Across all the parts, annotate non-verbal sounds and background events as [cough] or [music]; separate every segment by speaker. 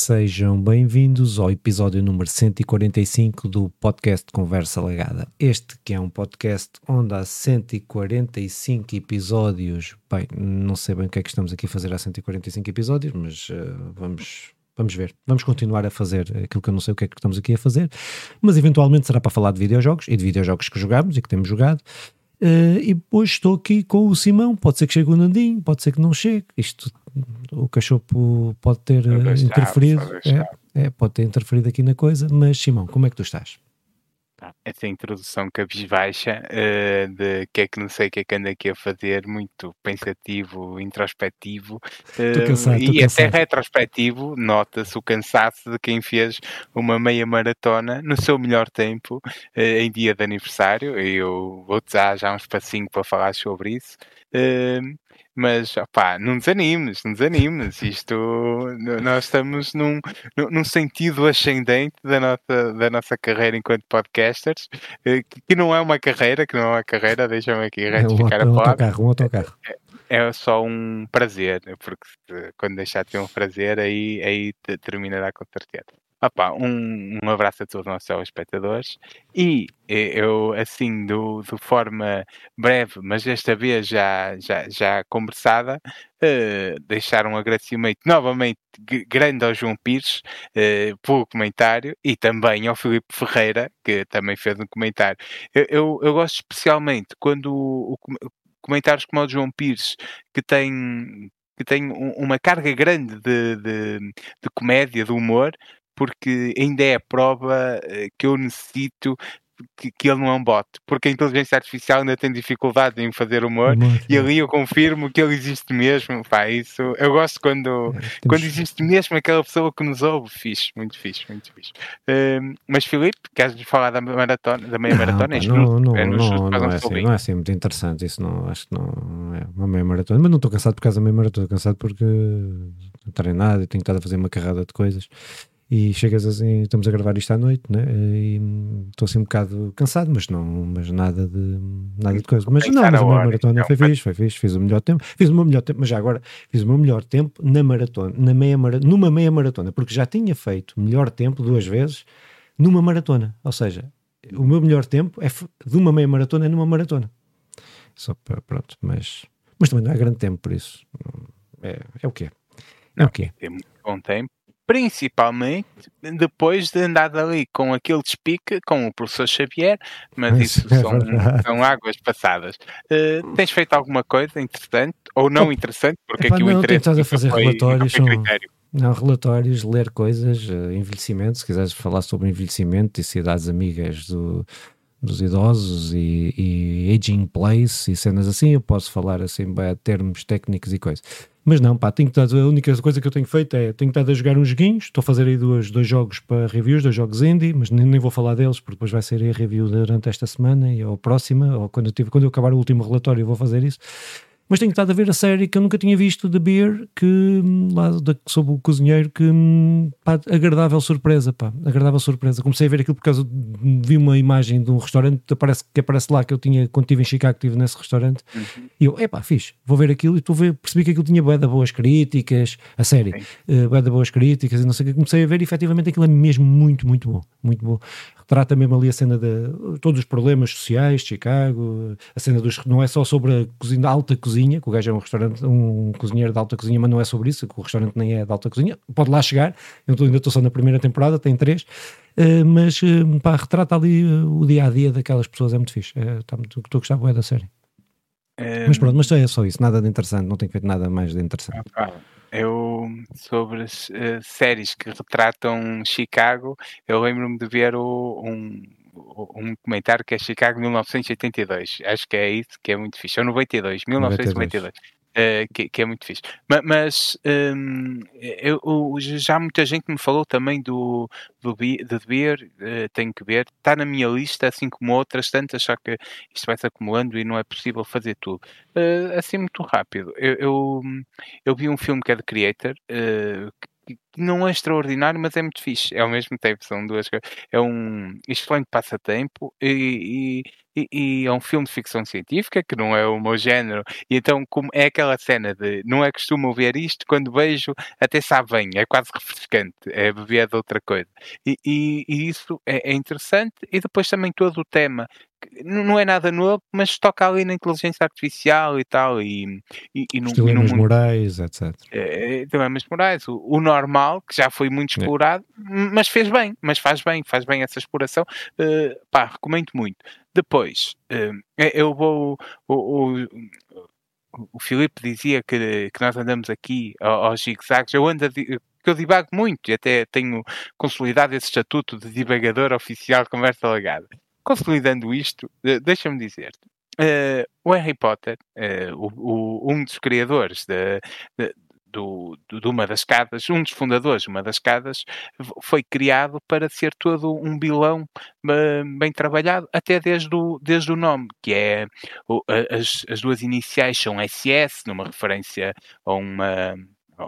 Speaker 1: Sejam bem-vindos ao episódio número 145 do podcast Conversa Legada. Este que é um podcast onde há 145 episódios. Bem, não sei bem o que é que estamos aqui a fazer há 145 episódios, mas uh, vamos, vamos ver. Vamos continuar a fazer aquilo que eu não sei o que é que estamos aqui a fazer, mas eventualmente será para falar de videojogos e de videojogos que jogamos e que temos jogado. Uh, e depois estou aqui com o Simão. Pode ser que chegue o Nandinho, pode ser que não chegue. Isto, o cachopo pode ter uh, interferido. É, é, pode ter interferido aqui na coisa. Mas Simão, como é que tu estás?
Speaker 2: Essa introdução cabisbaixa uh, de que é que não sei o que é que ando aqui a fazer, muito pensativo, introspectivo uh, cansado, e até retrospectivo, nota-se o cansaço de quem fez uma meia maratona no seu melhor tempo uh, em dia de aniversário. Eu vou-te dar já um espacinho para falar sobre isso. Mas, opá, não desanimes, não desanimes. Isto, nós estamos num, num sentido ascendente da nossa, da nossa carreira enquanto podcasters, eh, que não é uma carreira, que não é uma carreira, deixa-me aqui retificar
Speaker 1: é um, a palavra. Um autocarro, um autocarro.
Speaker 2: É, é só um prazer, porque quando deixar de ter um prazer, aí, aí terminará com certeza. Opa, um, um abraço a todos os nossos telespectadores e eu, assim, do, de forma breve, mas desta vez já, já, já conversada, uh, deixar um agradecimento novamente grande ao João Pires uh, pelo comentário e também ao Filipe Ferreira, que também fez um comentário. Eu, eu, eu gosto especialmente quando o, o, comentários como o de João Pires, que tem que tem uma carga grande de, de, de, comédia, de humor, porque ainda é a prova eh, que eu necessito que, que, ele não é um bot, porque a inteligência artificial ainda tem dificuldade em fazer humor e ali eu confirmo que ele existe mesmo. Pá, isso eu gosto quando, é, quando existe mesmo aquela pessoa que nos ouve. Fixe, muito fixe, muito fixe. Uh, mas Filipe, queres falar da maratona, da meia não, maratona?
Speaker 1: Pá, não, não, é não, não, não, é assim, não é assim muito interessante. Isso não acho que não é uma meia maratona, mas não estou cansado por causa da meia maratona, estou cansado porque treinado e tenho estado a fazer uma carrada de coisas e chegas assim, estamos a gravar isto à noite, né? E estou assim um bocado cansado, mas não, mas nada de nada de coisa. Mas não, mas a minha maratona foi fixe, foi fixe, fiz o melhor tempo, fiz o meu melhor tempo, mas já agora fiz o meu melhor tempo na maratona, na meia maratona, numa meia maratona, porque já tinha feito melhor tempo duas vezes numa maratona. Ou seja, o meu melhor tempo é de uma meia maratona é numa maratona. Só para, pronto, mas, mas também não é grande tempo por isso. É, é o que é. É o que é.
Speaker 2: Tem muito bom tempo principalmente depois de andar ali com aquele despique com o professor Xavier, mas isso é são, são, águas passadas. Uh, tens feito alguma coisa interessante ou não interessante? Porque Epá, aqui não, o interesse
Speaker 1: a fazer foi, relatórios. Não, relatórios, ler coisas, uh, envelhecimento, se quiseres falar sobre envelhecimento e cidades amigas do, dos idosos e, e aging place e cenas assim, eu posso falar assim, bem, termos técnicos e coisas. Mas não, pá, tenho estado, a única coisa que eu tenho feito é tenho estado a jogar uns joguinhos, estou a fazer aí dois, dois jogos para reviews, dois jogos indie, mas nem, nem vou falar deles porque depois vai ser a review durante esta semana e, ou próxima, ou quando eu, tive, quando eu acabar o último relatório eu vou fazer isso. Mas tenho estado a ver a série que eu nunca tinha visto de Beer, que hum, lá da, sobre o cozinheiro, que hum, pá, agradável surpresa, pá, agradável surpresa. Comecei a ver aquilo por causa de, vi uma imagem de um restaurante aparece, que aparece lá que eu tinha, quando estive em Chicago, estive nesse restaurante, uhum. e eu, epá, fiz, vou ver aquilo e a ver, percebi que aquilo tinha bué boas críticas, a série, uh, bué de boas críticas e não sei o que, comecei a ver e efetivamente aquilo é mesmo muito, muito bom, muito bom trata mesmo ali a cena de todos os problemas sociais de Chicago, a cena dos. não é só sobre a cozinha, a alta cozinha, que o gajo é um restaurante, um cozinheiro de alta cozinha, mas não é sobre isso, que o restaurante nem é de alta cozinha. Pode lá chegar, eu ainda estou só na primeira temporada, tem três, uh, mas uh, pá, retrata ali uh, o dia a dia daquelas pessoas, é muito fixe. Tá estou a gostar bem da série. Mas pronto, mas é só isso, nada de interessante, não tenho feito nada mais de interessante.
Speaker 2: Ah, eu, sobre as uh, séries que retratam Chicago, eu lembro-me de ver o, um, um comentário que é Chicago 1982. Acho que é isso que é muito fixe. Ou 92, 1992. 92. Uh, que, que, é muito fixe. Mas, mas um, eu, já muita gente me falou também do, do de Beer, uh, tenho que ver, está na minha lista, assim como outras tantas, só que isto vai se acumulando e não é possível fazer tudo. Uh, assim, muito rápido. Eu, eu, eu, vi um filme que é de Creator, que não é extraordinário, mas é muito fixe. É ao mesmo tempo, são duas coisas. É um excelente passatempo e, e, e, é um filme de ficção científica que não é o meu género. E então, como é aquela cena de não é costume ver isto, quando vejo, até sabe bem, é quase refrescante, é beber de outra coisa. E, e, e isso é, é interessante. E depois também todo o tema não é nada novo, mas toca ali na inteligência artificial e tal, e, e, e
Speaker 1: no, dilemas morais, etc.
Speaker 2: É, dilemas morais, o, o, normal, que já foi muito é. explorado, é. mas fez bem, mas faz bem, faz bem essa exploração, uh, pá, recomendo muito. Depois, uh, eu vou, o, o, o Filipe dizia que, que nós andamos aqui aos zigzags, eu ando a, que eu divago muito e até tenho consolidado esse estatuto de divagador oficial de conversa legada consolidando isto, deixa-me dizer-te. Uh, o Harry Potter, uh, o, o, um dos criadores de, de, do, de uma das casas, um dos fundadores de uma das casas, foi criado para ser todo um bilão bem, bem trabalhado, até desde o, desde o nome, que é as, as duas iniciais são SS, numa referência a uma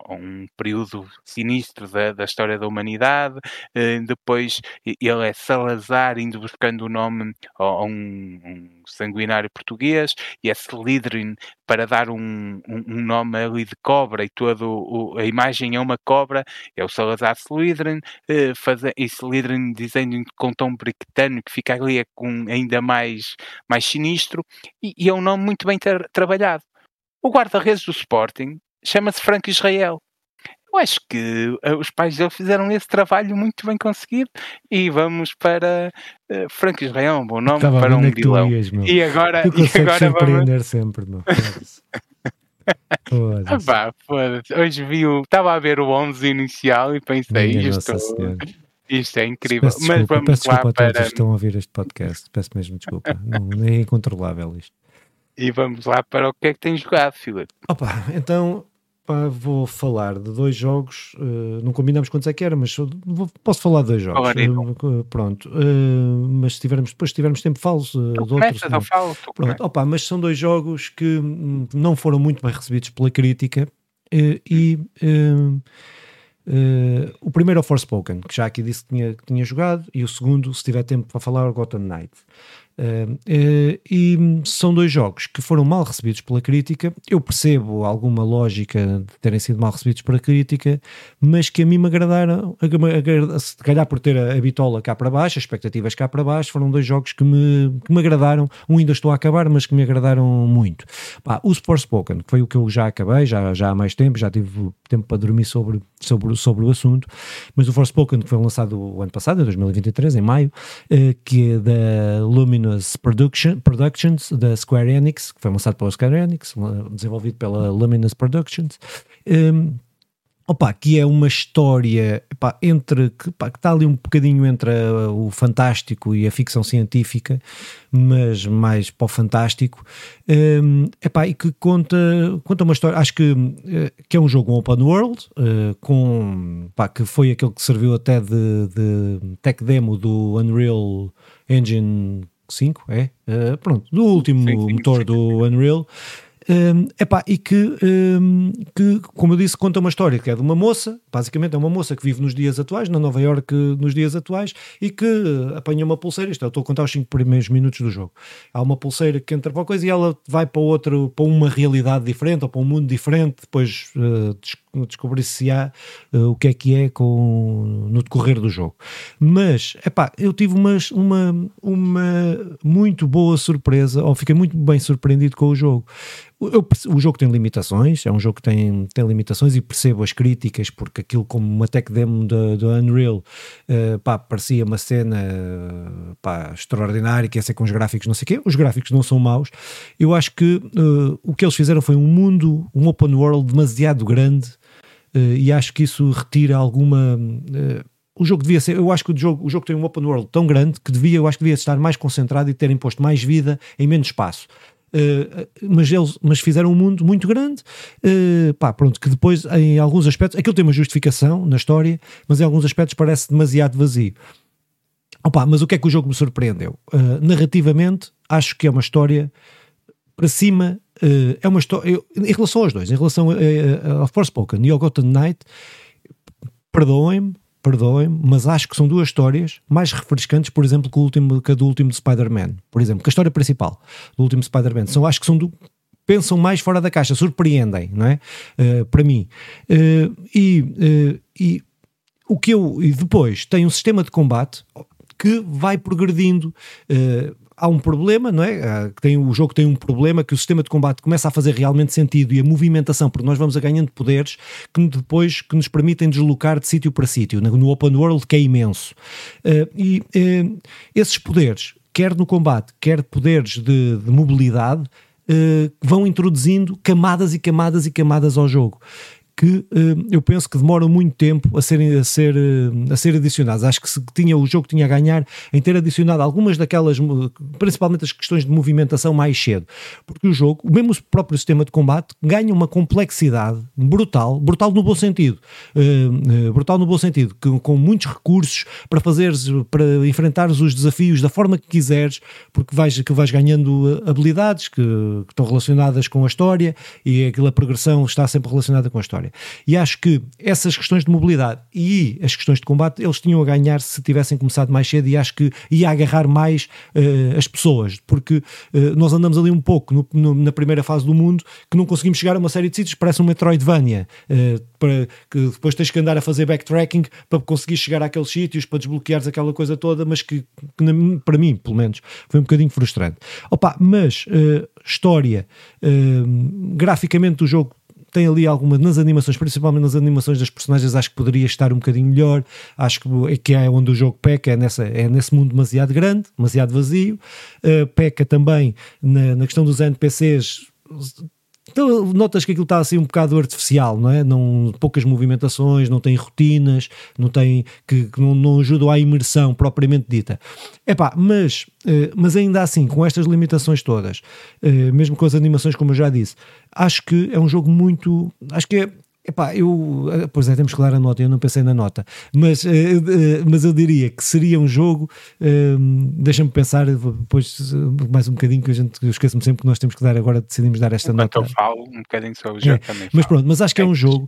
Speaker 2: um período sinistro da, da história da humanidade. Uh, depois ele é Salazar, indo buscando o nome a, um, um, sanguinário português, e é Slytherin para dar um, um, um nome ali de cobra, e toda a imagem é uma cobra, é o Salazar Slytherin, faz, e Slytherin dizendo com tom britânico, que fica ali com ainda mais, mais sinistro, e, e é um nome muito bem tra trabalhado. O guarda-redes do Sporting chama-se Franco Israel. Eu acho que uh, os pais dele fizeram esse trabalho muito bem conseguido e vamos para uh, Franco Israel, um bom nome Estava para um vilão. e agora,
Speaker 1: tu e agora vamos... sempre, meu. [laughs]
Speaker 2: ah, pá, Hoje vi o. Estava a ver o 11 inicial e pensei, Minha isto, isto é incrível.
Speaker 1: Peço Mas vamos peço lá desculpa para. A todos que estão a ouvir este podcast. Peço mesmo desculpa. [laughs] não, é incontrolável isto.
Speaker 2: E vamos lá para o que é que tens jogado, Filipe.
Speaker 1: Opa, então pá, vou falar de dois jogos. Uh, não combinamos quantos é que era, mas vou, posso falar de dois jogos. Uh, pronto. Uh, mas se tivermos, depois se tivermos tempo, falo uh, de outros.
Speaker 2: Não falo,
Speaker 1: pronto. Opa, mas são dois jogos que hum, não foram muito bem recebidos pela crítica e. O primeiro é o Forspoken, que já aqui disse que tinha, que tinha jogado, e o segundo, se tiver tempo para falar, é o Gotham Knight. Uh, e são dois jogos que foram mal recebidos pela crítica. Eu percebo alguma lógica de terem sido mal recebidos pela crítica, mas que a mim me agradaram, se calhar por ter a, a bitola cá para baixo, as expectativas cá para baixo, foram dois jogos que me, que me agradaram. Um ainda estou a acabar, mas que me agradaram muito. Pá, o Spoken, que foi o que eu já acabei, já, já há mais tempo, já tive tempo para dormir sobre, sobre, sobre o assunto, mas o Forspoken, que foi lançado o ano passado, em 2023, em maio, uh, que é da Luminous Luminous Production, Productions da Square Enix, que foi lançado pela Square Enix, desenvolvido pela Luminous Productions. Um, opa, que é uma história entre que, que está ali um bocadinho entre a, o fantástico e a ficção científica, mas mais para o fantástico, um, opa, e que conta, conta uma história, acho que, eh, que é um jogo open world, uh, com, que foi aquele que serviu até de, de tech demo do Unreal Engine 5, é? Uh, pronto, do último sim, sim, motor sim, do Unreal. Um, epá, e que, um, que, como eu disse, conta uma história que é de uma moça, basicamente é uma moça que vive nos dias atuais, na Nova York nos dias atuais, e que apanha uma pulseira, isto eu estou a contar os 5 primeiros minutos do jogo. Há uma pulseira que entra para uma coisa e ela vai para outro, para uma realidade diferente ou para um mundo diferente, depois uh, descobrir-se há uh, o que é que é com, no decorrer do jogo. Mas, epá, eu tive uma, uma, uma muito boa surpresa, ou fiquei muito bem surpreendido com o jogo. Eu, o jogo tem limitações, é um jogo que tem, tem limitações e percebo as críticas, porque aquilo como uma tech demo do, Unreal, uh, pá, parecia uma cena pá, extraordinária, que ia ser com os gráficos não sei o quê, os gráficos não são maus, eu acho que uh, o que eles fizeram foi um mundo, um open world demasiado grande Uh, e acho que isso retira alguma. O jogo devia ser, eu acho que o jogo, o jogo tem um open world tão grande que devia, eu acho que devia estar mais concentrado e terem posto mais vida em menos espaço. Uh, mas eles mas fizeram um mundo muito grande, uh, pá, pronto, que depois em alguns aspectos, aquilo tem uma justificação na história, mas em alguns aspectos parece demasiado vazio. Opa, mas o que é que o jogo me surpreendeu? Uh, narrativamente, acho que é uma história para cima é uma história. Em relação aos dois, em relação ao Forspoken e ao Gotham Knight, perdoem-me, perdoem-me, mas acho que são duas histórias mais refrescantes, por exemplo, que, o último, que a do último Spider-Man. Por exemplo, que a história principal do último Spider-Man. São, acho que são do, pensam mais fora da caixa, surpreendem, não é? Uh, para mim. Uh, e, uh, e o que eu. E depois tem um sistema de combate que vai progredindo há um problema, não é? Ah, tem, o jogo tem um problema que o sistema de combate começa a fazer realmente sentido e a movimentação, porque nós vamos a ganhando poderes que depois que nos permitem deslocar de sítio para sítio, no open world que é imenso. Uh, e uh, esses poderes, quer no combate, quer poderes de, de mobilidade, uh, vão introduzindo camadas e camadas e camadas ao jogo que uh, eu penso que demoram muito tempo a serem a ser, uh, a ser adicionados. Acho que se tinha, o jogo tinha a ganhar em ter adicionado algumas daquelas, principalmente as questões de movimentação mais cedo, porque o jogo, mesmo o próprio sistema de combate, ganha uma complexidade brutal, brutal no bom sentido, uh, brutal no bom sentido, que, com muitos recursos para fazeres, para enfrentares os desafios da forma que quiseres, porque vais, que vais ganhando habilidades que, que estão relacionadas com a história e aquela progressão está sempre relacionada com a história. E acho que essas questões de mobilidade e as questões de combate, eles tinham a ganhar se tivessem começado mais cedo e acho que ia agarrar mais uh, as pessoas, porque uh, nós andamos ali um pouco no, no, na primeira fase do mundo que não conseguimos chegar a uma série de sítios, parece um Metroidvania, uh, para, que depois tens que andar a fazer backtracking para conseguir chegar àqueles sítios, para desbloqueares aquela coisa toda, mas que, que para mim, pelo menos, foi um bocadinho frustrante. Opa, mas história, graficamente o jogo tem ali alguma nas animações, principalmente nas animações das personagens, acho que poderia estar um bocadinho melhor. Acho que é, que é onde o jogo peca, é, nessa, é nesse mundo demasiado grande, demasiado vazio. Uh, peca também na, na questão dos NPCs então notas que aquilo está assim um bocado artificial, não é? Não, poucas movimentações, não tem rotinas, não tem que, que não, não ajudam à imersão propriamente dita. Epá, mas, uh, mas ainda assim, com estas limitações todas, uh, mesmo com as animações, como eu já disse, acho que é um jogo muito. Acho que é Epá, eu, eh, pois é, temos que dar a nota, eu não pensei na nota, mas, uh, uh, mas eu diria que seria um jogo, uh, deixa-me pensar depois mais um bocadinho, que a gente esquece-me sempre que nós temos que dar agora, decidimos dar esta
Speaker 2: Enquanto
Speaker 1: nota.
Speaker 2: eu falo um bocadinho sobre o jogo é, também.
Speaker 1: Mas
Speaker 2: falo.
Speaker 1: pronto, mas acho que é um jogo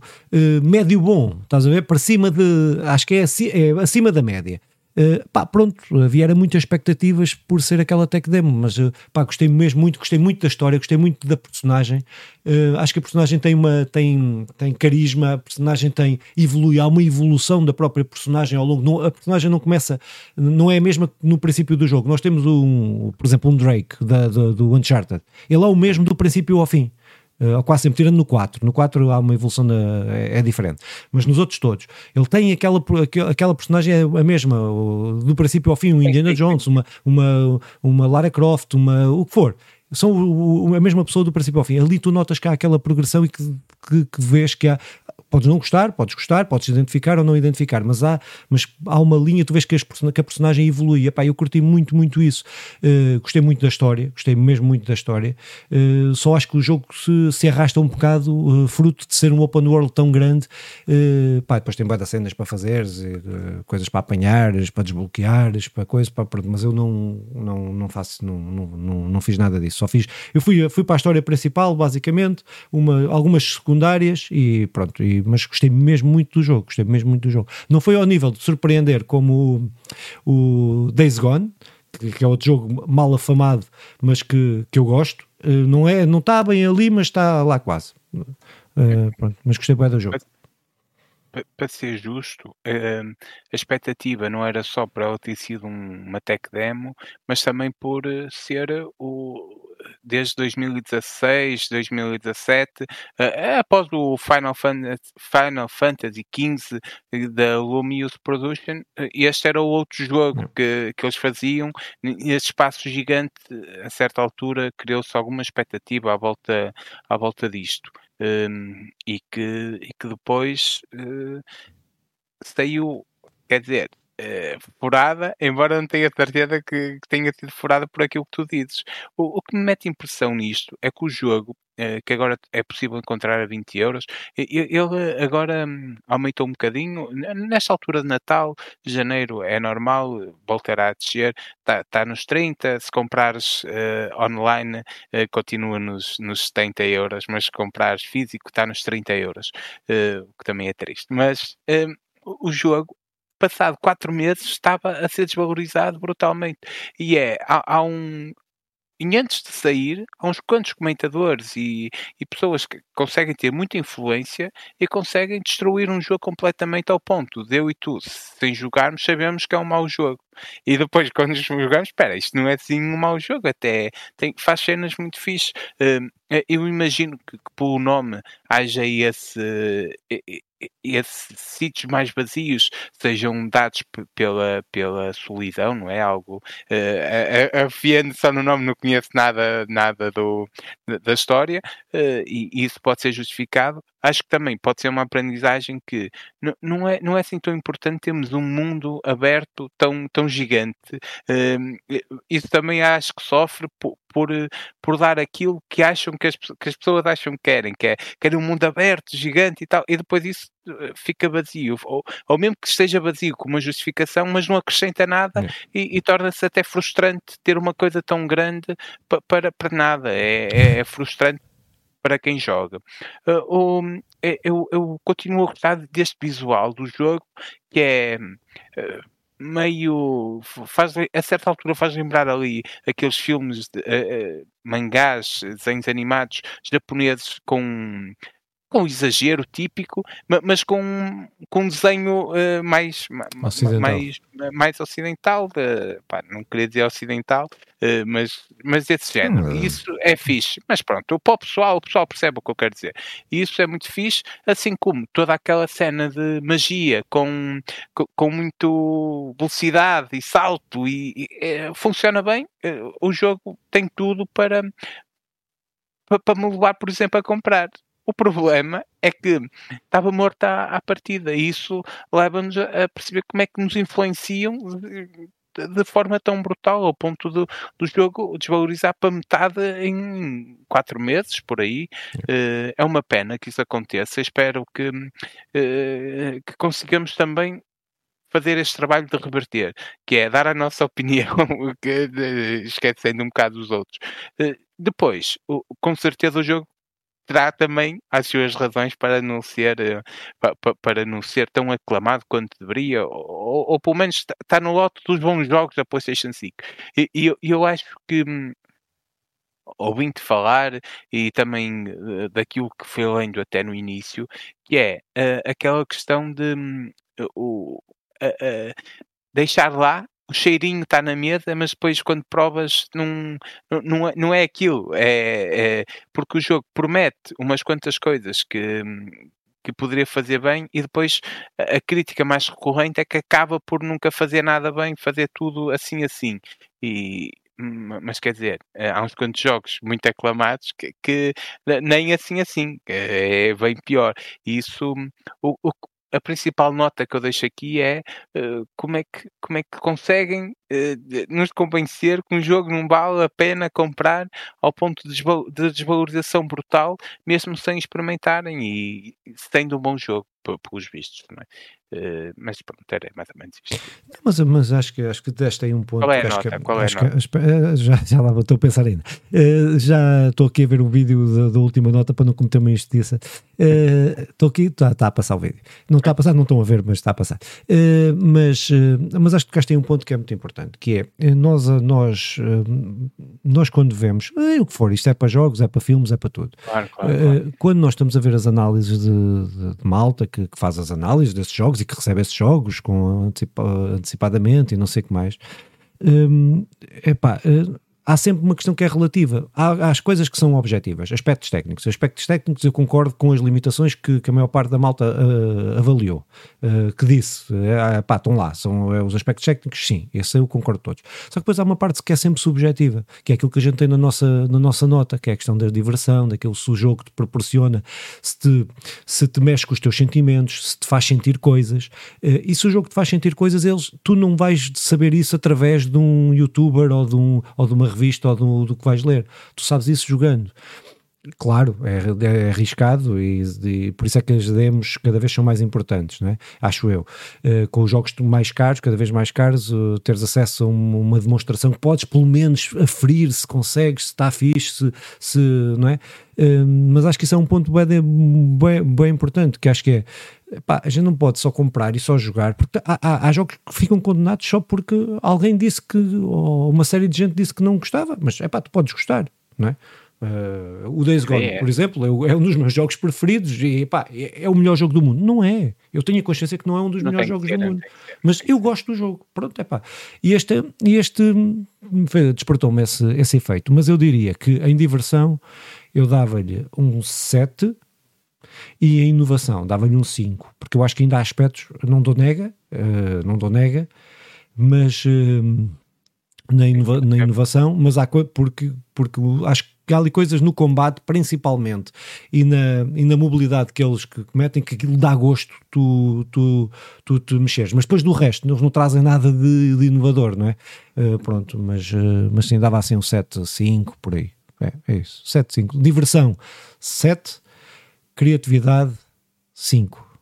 Speaker 1: médio bom, estás a ver? Para cima de, acho que é, é acima da média. Uh, pá, pronto, havia muitas expectativas por ser aquela tech demo, mas uh, pá, gostei mesmo muito, gostei muito da história, gostei muito da personagem. Uh, acho que a personagem tem uma tem, tem carisma, a personagem tem evolui, há uma evolução da própria personagem ao longo. Não, a personagem não começa, não é a mesma no princípio do jogo. Nós temos um, por exemplo, um Drake da, do, do Uncharted, ele é o mesmo do princípio ao fim uh, ou quase sempre, tirando no 4. No 4 há uma evolução, de, é, é, diferente. Mas nos outros todos, ele tem aquela, aquela personagem, é a mesma, do princípio ao fim, um Indiana Jones, uma, uma, uma Lara Croft, uma, o que for são a mesma pessoa do princípio ao fim. Ali tu notas que há aquela progressão e que, que, que vês que há, Podes não gostar, podes gostar, podes identificar ou não identificar, mas há, mas há uma linha, tu vês que, as, que a personagem evolui. Epá, eu curti muito, muito isso. Uh, gostei muito da história, gostei mesmo muito da história. Uh, só acho que o jogo se, se arrasta um bocado, uh, fruto de ser um open world tão grande. pá, depois tem várias cenas para fazer, coisas para apanhares, para desbloqueares, para coisas, para, mas eu não, não, não faço, não, não, não, fiz nada disso. Só fiz, eu fui, fui para a história principal, basicamente, uma, algumas secundárias e pronto. E mas gostei mesmo muito do jogo, gostei mesmo muito do jogo. Não foi ao nível de surpreender como o, o Days Gone, que é outro jogo mal afamado, mas que, que eu gosto. Uh, não é, não está bem ali, mas está lá quase. Uh, pronto, mas gostei bem do jogo.
Speaker 2: Para ser justo, uh, a expectativa não era só para ela ter sido um, uma tech demo, mas também por ser o, desde 2016, 2017, uh, após o Final Fantasy, Final Fantasy XV da Lumious Production, uh, este era o outro jogo hum. que, que eles faziam. Esse espaço gigante, a certa altura, criou-se alguma expectativa à volta, à volta disto. Um, e, que, e que depois uh, saiu, quer dizer, uh, furada, embora não tenha certeza que, que, tenha sido furada por aquilo que tu dizes. O, o que me mete impressão nisto é que o jogo, uh, que agora é possível encontrar a 20 euros, ele agora um, aumentou um bocadinho. Nesta altura de Natal, janeiro é normal, voltará a descer, está tá nos 30. Se comprares uh, online, continua nos, nos 70 euros, mas se comprares físico, está nos 30 euros, o que também é triste. Mas hum, o jogo passado quatro meses estava a ser desvalorizado brutalmente. E é, há, há um, e antes de sair, há uns quantos comentadores e, e, pessoas que conseguem ter muita influência e conseguem destruir um jogo completamente ao ponto de eu e tu, sem jogarmos, sabemos que é um mau jogo. E depois, quando jogamos, espera, isto não é assim um mau jogo, até tem, faz cenas muito fixe. Hum, eu imagino que, que pelo nome haja esse, esses sítios mais vazios sejam dados pela, pela solidão, não é? Algo. Uh, a, a só no nome não conhece nada, nada do, da história uh, e, isso pode ser justificado. Acho que também pode ser uma aprendizagem que não é, não é assim tão importante termos um mundo aberto tão, tão gigante. Uh, isso também acho que sofre por, por, por dar aquilo que acham que as, que as pessoas acham que querem, que é querem um mundo aberto, gigante e tal, e depois isso eh, fica vazio, ou, ou mesmo que esteja vazio com uma justificação, mas não acrescenta nada é. e, e torna-se até frustrante ter uma coisa tão grande para, para, para nada. É, é, é, frustrante para quem joga. Uh, um, eu, eu continuo a gostar deste visual do jogo, que é. Uh, meio faz a certa altura faz lembrar ali aqueles filmes de, uh, mangás, desenhos animados japoneses com com exagero típico, mas com, com um desenho uh, mais, ocidental. mais, mais ocidental, de, pá, não queria dizer ocidental, uh, mas, mas desse género. Hum. Isso é fixe. Mas pronto, para o pessoal, o pessoal percebe o que eu quero dizer. E isso é muito fixe, assim como toda aquela cena de magia com, com, com muito velocidade e salto e, e é, funciona bem. o jogo tem tudo para, para, para me levar, por exemplo, a comprar. O problema é que estava morta à, à partida e isso leva-nos a, perceber como é que nos influenciam de, forma tão brutal, ao ponto do, do jogo desvalorizar para metade em quatro meses, por aí. Uh, é uma pena que isso aconteça. Espero que, uh, que consigamos também fazer este trabalho de reverter, que é dar a nossa [laughs] opinião, esquecendo um bocado os outros. Uh, depois, com certeza o jogo terá também as suas razões para não ser, para, eh, para não ser tão aclamado quanto deveria, ou, ou pelo menos está tá no lote dos bons jogos da PlayStation 5. E, eu, eu acho que hum, ouvindo falar e também uh, daquilo que foi lendo até no início, que é uh, aquela questão de um, uh, deixar lá o cheirinho está na mesa, mas depois quando provas não, não, é, não é aquilo. É, é, porque o jogo promete umas quantas coisas que, que poderia fazer bem e depois a, crítica mais recorrente é que acaba por nunca fazer nada bem, fazer tudo assim assim. E, mas quer dizer, há uns quantos jogos muito aclamados que, que nem assim assim, é bem pior. E isso, o, o, a principal nota que eu deixo aqui é uh, como, é que, como é que conseguem uh, nos convencer que um jogo não vale a pena comprar ao ponto de, desval de desvalorização brutal, mesmo sem experimentarem e, e sendo um bom jogo, pelos vistos. Não é? Uh, mas pronto, era mais ou menos isto.
Speaker 1: Mas, mas acho, que, acho que deste aí um ponto.
Speaker 2: Qual é a
Speaker 1: nota?
Speaker 2: Que, Qual é a nota?
Speaker 1: Que, eh, já, já lá estou a pensar ainda. Uh, já estou aqui a ver o vídeo da, da última nota para não cometer uma injustiça. Estou uh, aqui, está tá a passar o vídeo. Não está a passar, não estão a ver, mas está a passar. mas, mas acho que tocaste aí um ponto que é muito importante, que é nós, nós, nós quando vemos, o que for, isto é para jogos, é para filmes, é para tudo.
Speaker 2: Claro, claro, claro.
Speaker 1: Quando nós estamos a ver as análises de, de, de malta que, que faz as análises desses jogos e que recebe esses jogos com antecipa, antecipadamente e não sei o que mais. Hum, epá, uh, há sempre uma questão que é relativa. Há, há, as coisas que são objetivas, aspectos técnicos. Aspectos técnicos eu concordo com as limitações que, que a maior parte da malta uh, avaliou, uh, que disse, uh, pá, estão lá, são os aspectos técnicos, sim, esse eu concordo todos. Só que depois há uma parte que é sempre subjetiva, que é aquilo que a gente tem na nossa, na nossa nota, que é a questão da diversão, daquilo se o jogo te proporciona, se te, se te mexe com os teus sentimentos, se te faz sentir coisas, e se o jogo te faz sentir coisas, eles, tu não vais saber isso através de um youtuber ou de, um, ou de uma revista ou do, do que vais ler. Tu sabes isso jogando. Claro, é, é arriscado e, e, por isso é que as demos cada vez são mais importantes, não é? acho eu. Uh, com os jogos mais caros, cada vez mais caros, uh, teres acesso a uma, demonstração que podes pelo menos aferir se consegues, se está fixe, se, se não é? Uh, mas acho que isso é um ponto bem, bem, bem importante, que acho que é a gente não pode só comprar e só jogar, porque há, há, há, jogos que ficam condenados só porque alguém disse que, ou uma série de gente disse que não gostava, mas é pá, tu podes gostar, não é? Uh, o Days Gone, é. por exemplo, é, é, um dos meus jogos preferidos e pá, é, é, o melhor jogo do mundo. Não é. Eu tenho a consciência que não é um dos não melhores jogos ser, do mundo. Mas eu gosto do jogo. Pronto, é pá. E este, este despertou-me esse, esse efeito. Mas eu diria que em diversão eu dava-lhe um 7 e em inovação dava-lhe um 5. Porque eu acho que ainda há aspectos, não dou nega, uh, não dou nega, mas. Uh, na, inova, na inovação, mas há porque, porque acho que há ali coisas no combate, principalmente, e na, e na mobilidade que eles que cometem, que aquilo dá gosto tu, tu, tu te mexeres. Mas depois do resto, eles não trazem nada de, de inovador, não é? Uh, pronto, mas, uh, mas sim, dava assim um 7, 5, por aí. É, é isso, 7, 5. Diversão, 7. Criatividade, 5.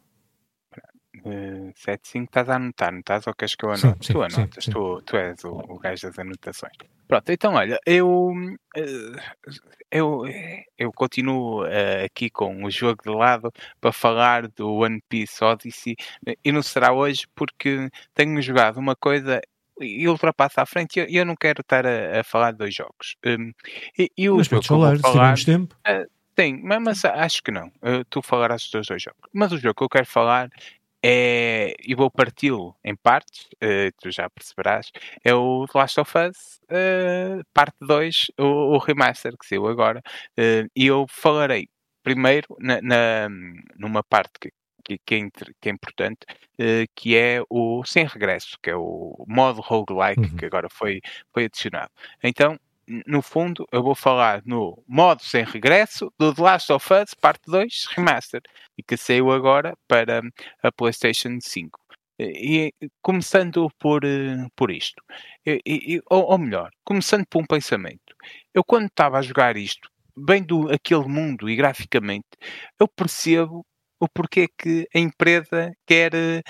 Speaker 2: Uh, 7.5 estás a anotar, não estás? Ou queres que eu anote? Sim, tu sim, anotas, sim, tu, tu és o, o gajo das anotações. Pronto, então olha, eu, eh, eu, eu continuo uh, aqui com o jogo de lado para falar do One Piece Odyssey e não será hoje porque tenho jogado uma coisa e ultrapassa à frente e eu, eu não quero estar a, a, falar de dois jogos. Um, e, e o
Speaker 1: mas jogo falar, se falar, tempo.
Speaker 2: Uh, Sim, mas acho que não. tu falarás dos dois jogos. Mas o jogo que eu quero falar é, e vou parti-lo em partes, uh, tu já perceberás, é o The Last of Us, uh, parte 2, o, o, remaster que saiu agora, uh, e eu falarei primeiro na, na numa parte que, que, que, é, que é importante, que é o sem regresso, que é o modo roguelike uhum. que agora foi, foi adicionado. Então, no fundo, eu vou falar no modo sem regresso do The Last of Us Parte 2 Remaster, que saiu agora para a PlayStation 5. E, começando por, eh, por isto, e, ou, ou, melhor, começando por um pensamento. Eu, quando estava a jogar isto, bem do aquele mundo e graficamente, eu percebo o porquê que a empresa quer, eh,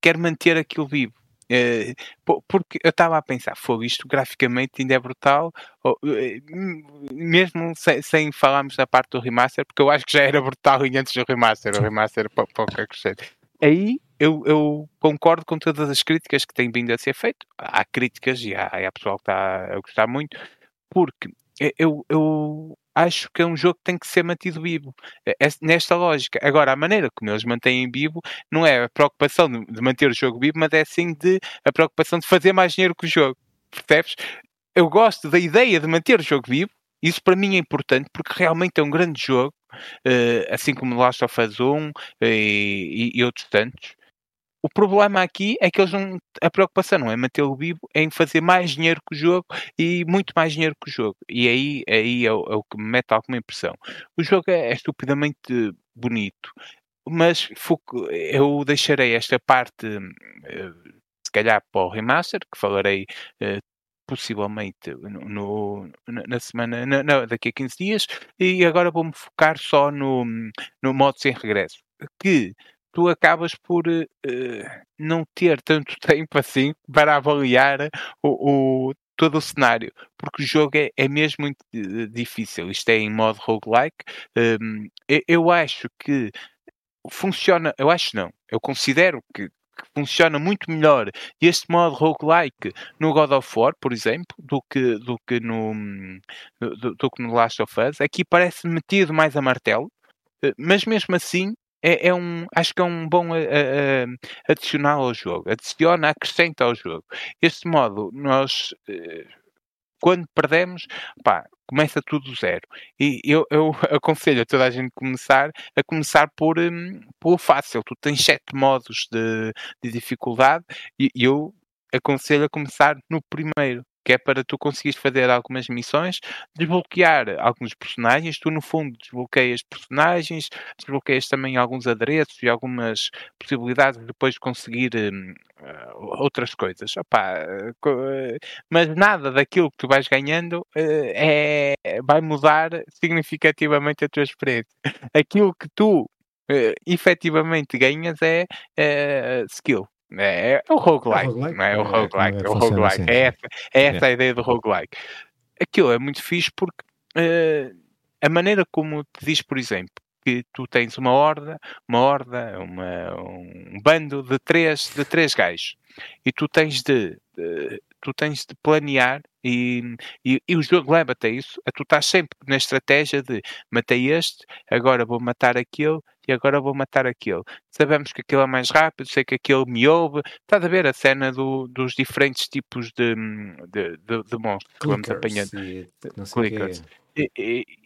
Speaker 2: quer manter aquilo vivo. Eh, porque eu estava a pensar, foi isto graficamente ainda é brutal, eh, mesmo sem, sem, falarmos da parte do remaster, porque eu acho que já era brutal antes do remaster, o remaster pouco acrescente. Aí eu, eu, concordo com todas as críticas que têm vindo a ser feitas. Há críticas e há, há pessoal que está a gostar muito, porque eu, eu acho que é um jogo que tem que ser mantido vivo. É, é nesta lógica. Agora, a maneira como eles mantêm vivo não é a preocupação de, manter o jogo vivo, mas é sim de, a preocupação de fazer mais dinheiro com o jogo. Percebes? Eu gosto da ideia de manter o jogo vivo. Isso para mim é importante porque realmente é um grande jogo, uh, assim como Last of Us 1 uh, e, e outros tantos. O problema aqui é que eles não. A preocupação não é mantê-lo vivo, é em fazer mais dinheiro que o jogo e muito mais dinheiro que o jogo. E aí, aí é, o, é o que me mete alguma impressão. O jogo é, é estupidamente bonito, mas eu deixarei esta parte, eh, se calhar, para o remaster, que falarei eh, possivelmente no, na semana, daqui a 15 dias, e agora vou-me focar só no, no modo sem regresso. Que tu acabas por uh, não ter tanto [laughs] tempo assim para avaliar o, o todo o cenário, porque o jogo é, é mesmo muito uh, difícil. Isto é em modo roguelike. Um, eu, eu, acho que funciona, eu acho não, eu considero que, funciona muito melhor este modo roguelike no God of War, por exemplo, do que, do que, no, do, do que no Last of Us. Aqui parece metido mais a martelo, eh, mas mesmo assim é, é, um, acho que é um bom uh, adicional ao jogo. Adiciona, acrescenta ao jogo. Este modo, nós, quando perdemos, pá, começa tudo do zero. E eu, eu [laughs] aconselho a toda a gente começar a começar por, um, por fácil. Tu tens sete modos de, de dificuldade e eu aconselho a começar no primeiro que é para tu conseguires fazer algumas missões, desbloquear alguns personagens, tu no fundo desbloqueias personagens, desbloqueias também alguns adereços e algumas possibilidades de depois conseguir uh, outras coisas. Opa, uh, mas nada daquilo que tu vais ganhando uh, é, vai mudar significativamente a tua experiência. Aquilo que tu uh, efetivamente ganhas é uh, skill. É, é o roguelike, é o roguelike, não é? é o roguelike, é, é, o roguelike. É essa, é essa a ideia do roguelike. Aquilo é muito fixe porque uh, a maneira como te diz, por exemplo, que tu tens uma horda, uma horda, uma, um bando de três, de três gajos e tu tens de, de tu tens de planear e, e, e o jogo leva-te a isso. Tu estás sempre na estratégia de matei este, agora vou matar aquele e agora vou matar aquele. Sabemos que aquele é mais rápido, sei que aquele me ouve. Estás a ver a cena do, dos diferentes tipos de, de, de, de monstros que vamos apanhando. Clickers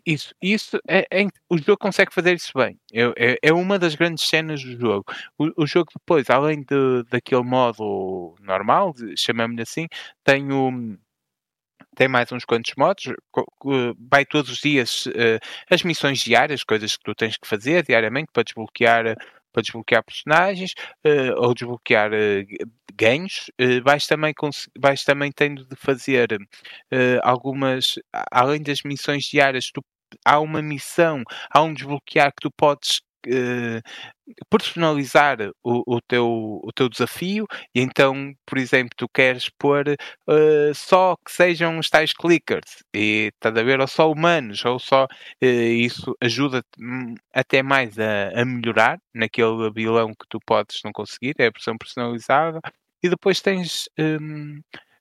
Speaker 2: isso, isso é, é, o jogo consegue fazer isso bem. É, é, uma das grandes cenas do jogo. O, o jogo depois, além de, daquele modo normal, chamamos-lhe assim, tem o tem mais uns quantos modos, vai todos os dias uh, as missões diárias, coisas que tu tens que fazer diariamente para desbloquear para desbloquear personagens uh, ou desbloquear uh, ganhos. Uh, vais, também vais também tendo de fazer algumas, além das missões diárias, tu, há uma missão, há um desbloquear que tu podes personalizar o, o, teu, o teu desafio e então, por exemplo, tu queres pôr uh, só que sejam os tais clickers e estás a ver, ou só humanos, ou só uh, isso ajuda-te hum, até mais a, a, melhorar naquele vilão que tu podes não conseguir, é a versão personalizada e depois tens um,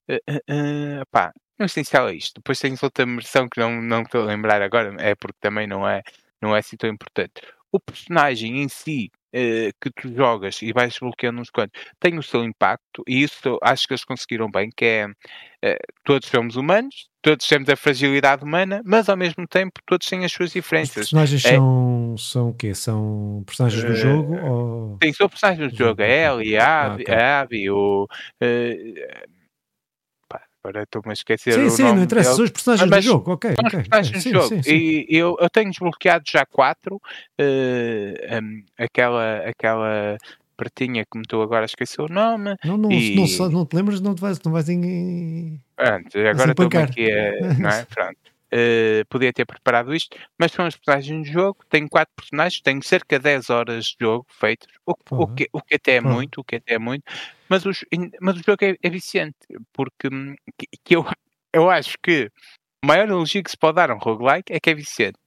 Speaker 2: uh, pá, não essencial é isto. Depois tens outra versão que não, não estou a lembrar agora, é porque também não é, não é assim tão importante o personagem em si uh, que tu jogas e vais desbloqueando uns quantos tem o seu impacto e isso acho que eles conseguiram bem, que é uh, todos somos humanos, todos temos a fragilidade humana, mas ao mesmo tempo todos têm as suas diferenças.
Speaker 1: Os personagens é, são, são o quê? São personagens uh, do jogo? Ou...
Speaker 2: Sim, são personagens do jogo. A Ellie, a Abby, ah, okay. a Abby o... Uh, Agora estou-me a esquecer.
Speaker 1: Sim, sim, não interessa, são os personagens mas, do jogo, ok. São
Speaker 2: os personagens do jogo. Sim, sim. E eu, eu tenho desbloqueado já quatro. Uh, um, aquela, aquela pratinha que me estou agora a esquecer o nome.
Speaker 1: Não, não, e... não, não, te lembras, não te vais, não vais em.
Speaker 2: Pronto, agora estou aqui a. Não é? [laughs] Pronto. Uh, podia ter preparado isto, mas são os personagens do jogo. Tenho quatro personagens, tenho cerca de 10 horas de jogo feitos, o, o, que, o que até é muito, o que até é muito, mas, os, mas o jogo é, é viciante, porque hum, que, que eu, [laughs] eu acho que o maior elogio que se pode dar a um roguelike é que é viciante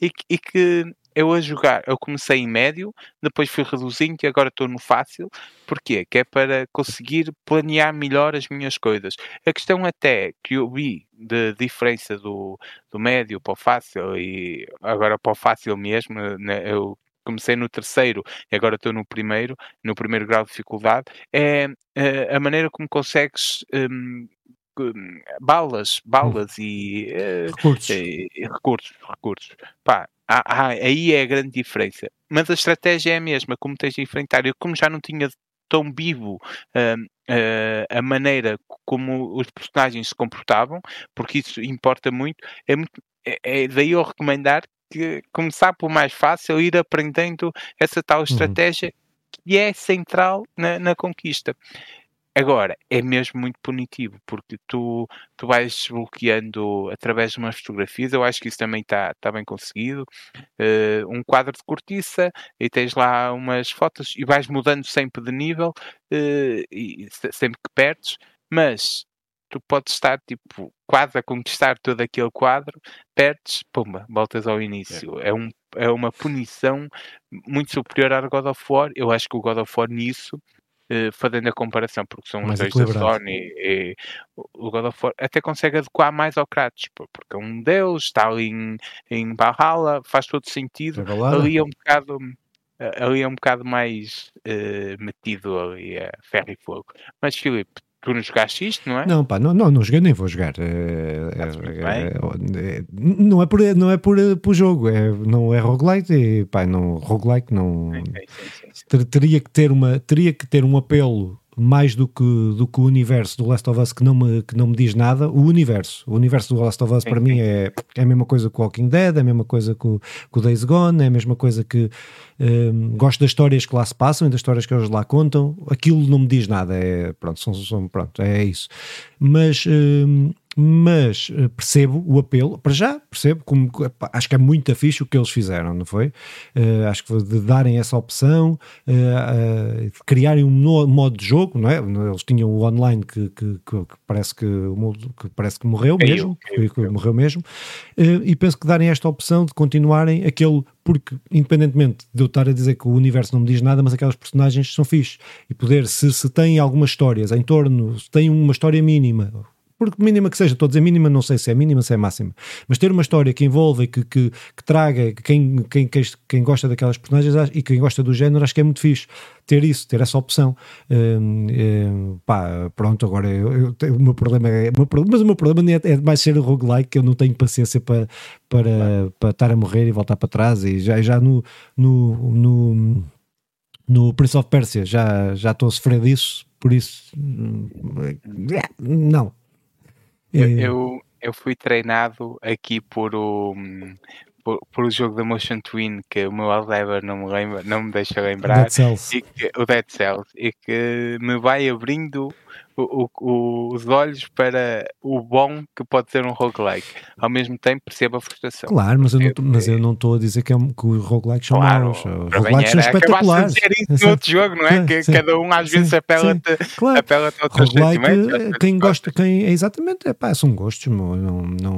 Speaker 2: e, e que eu a jogar, eu comecei em médio, depois fui reduzindo e agora estou no fácil. Porquê? Que é para conseguir planear melhor as minhas coisas. A questão até que eu vi de diferença do, do médio para o fácil e agora para o fácil mesmo, né, eu comecei no terceiro e agora estou no primeiro, no primeiro grau de dificuldade, é, é a maneira como consegues um, balas, balas e, uh, recursos. E, recursos, recursos. Pá, ah, ah, aí é a grande diferença. Mas a estratégia é a mesma, como tens de enfrentar. Eu, como já não tinha tão vivo uh, uh, a maneira como os personagens se comportavam, porque isso importa muito, é, muito, é, é daí eu recomendar que começar por mais fácil, ir aprendendo essa tal uhum. estratégia uhum. que é central na, na conquista. Agora, é mesmo muito punitivo, porque tu, tu vais desbloqueando através de umas fotografias, eu acho que isso também está tá bem conseguido, uh, um quadro de cortiça, e tens lá umas fotos, e vais mudando sempre de nível, uh, e sempre que perdes, mas tu podes estar tipo quase a conquistar todo aquele quadro, perdes, pumba, voltas ao início. É, é um, é uma punição muito superior ao God of War. Eu acho que o God of War nisso fazendo a comparação, porque são os dois da Sony e, o God of War até consegue adequar mais ao Kratos, porque é um deus, está ali em, em Valhalla, faz todo sentido. Ali é um bocado ali é um bocado mais uh, metido ali a ferro e fogo. Mas Filipe, Tu não jogaste isto, não é?
Speaker 1: Não, pá, não, não, não joguei nem vou jogar. É, é, não é por, não é por, por jogo, é, não é roguelike, e, pá, não, roguelike não. Teria que ter uma, teria que ter um apelo mais do que, do que o universo do Last of Us que não, me, que não me diz nada, o universo. O universo do Last of Us para mim é, é a mesma coisa que o Walking Dead, é a mesma coisa que o, que o Days Gone, é a mesma coisa que um, gosto das histórias que lá se passam e das histórias que eles lá contam. Aquilo não me diz nada, é, pronto, são, são, pronto é isso. Mas um, mas uh, percebo o apelo, para já percebo, como, acho que é muito fixe o que eles fizeram, não foi? Uh, acho que foi de darem essa opção, uh, de criarem um modo de jogo, não é? Eles tinham o online que, que, que parece, que, que, parece que morreu é mesmo, eu, que, morreu mesmo, e penso que darem esta opção de continuarem aquele porque independentemente de eu estar a dizer que o universo não me diz nada, mas aquelas personagens são fixe e poder, se, se tem algumas histórias em torno, se tem uma história mínima, porque mínima que seja, estou a dizer mínima, não sei se é mínima, se é máxima, mas ter uma história que envolva e que, que, que traga quem, quem, quem, gosta daquelas personagens e quem gosta do género, acho que é muito fixe ter isso, ter essa opção. Um, um, pá, pronto, agora eu, eu, o meu problema é. Meu, mas o meu problema é, é mais ser roguelike, que eu não tenho paciência para, para, para estar a morrer e voltar para trás, e já, já no, no, no no Prince of Persia já, já estou a sofrer disso, por isso hum, não,
Speaker 2: eu, é. eu, eu fui treinado aqui por o, por, por, o jogo da Motion Twin que o meu Alzheimer não me lembra, não me deixa lembrar.
Speaker 1: Dead Cells.
Speaker 2: E que, o Dead Cells. E que me vai abrindo o, o, os olhos para o bom que pode ser um roguelike. Ao mesmo tempo percebo a frustração.
Speaker 1: Claro, mas eu não, mas eu não estou a dizer que, é, que os roguelikes são claro, maus. Os roguelikes são espetaculares.
Speaker 2: dizer isso no outro jogo, não é? Sim, que sim, cada um às vezes apela-te claro. apela a outros
Speaker 1: Roguelike, quem gosta, quem, é exatamente, é pá, são gostos, não, não,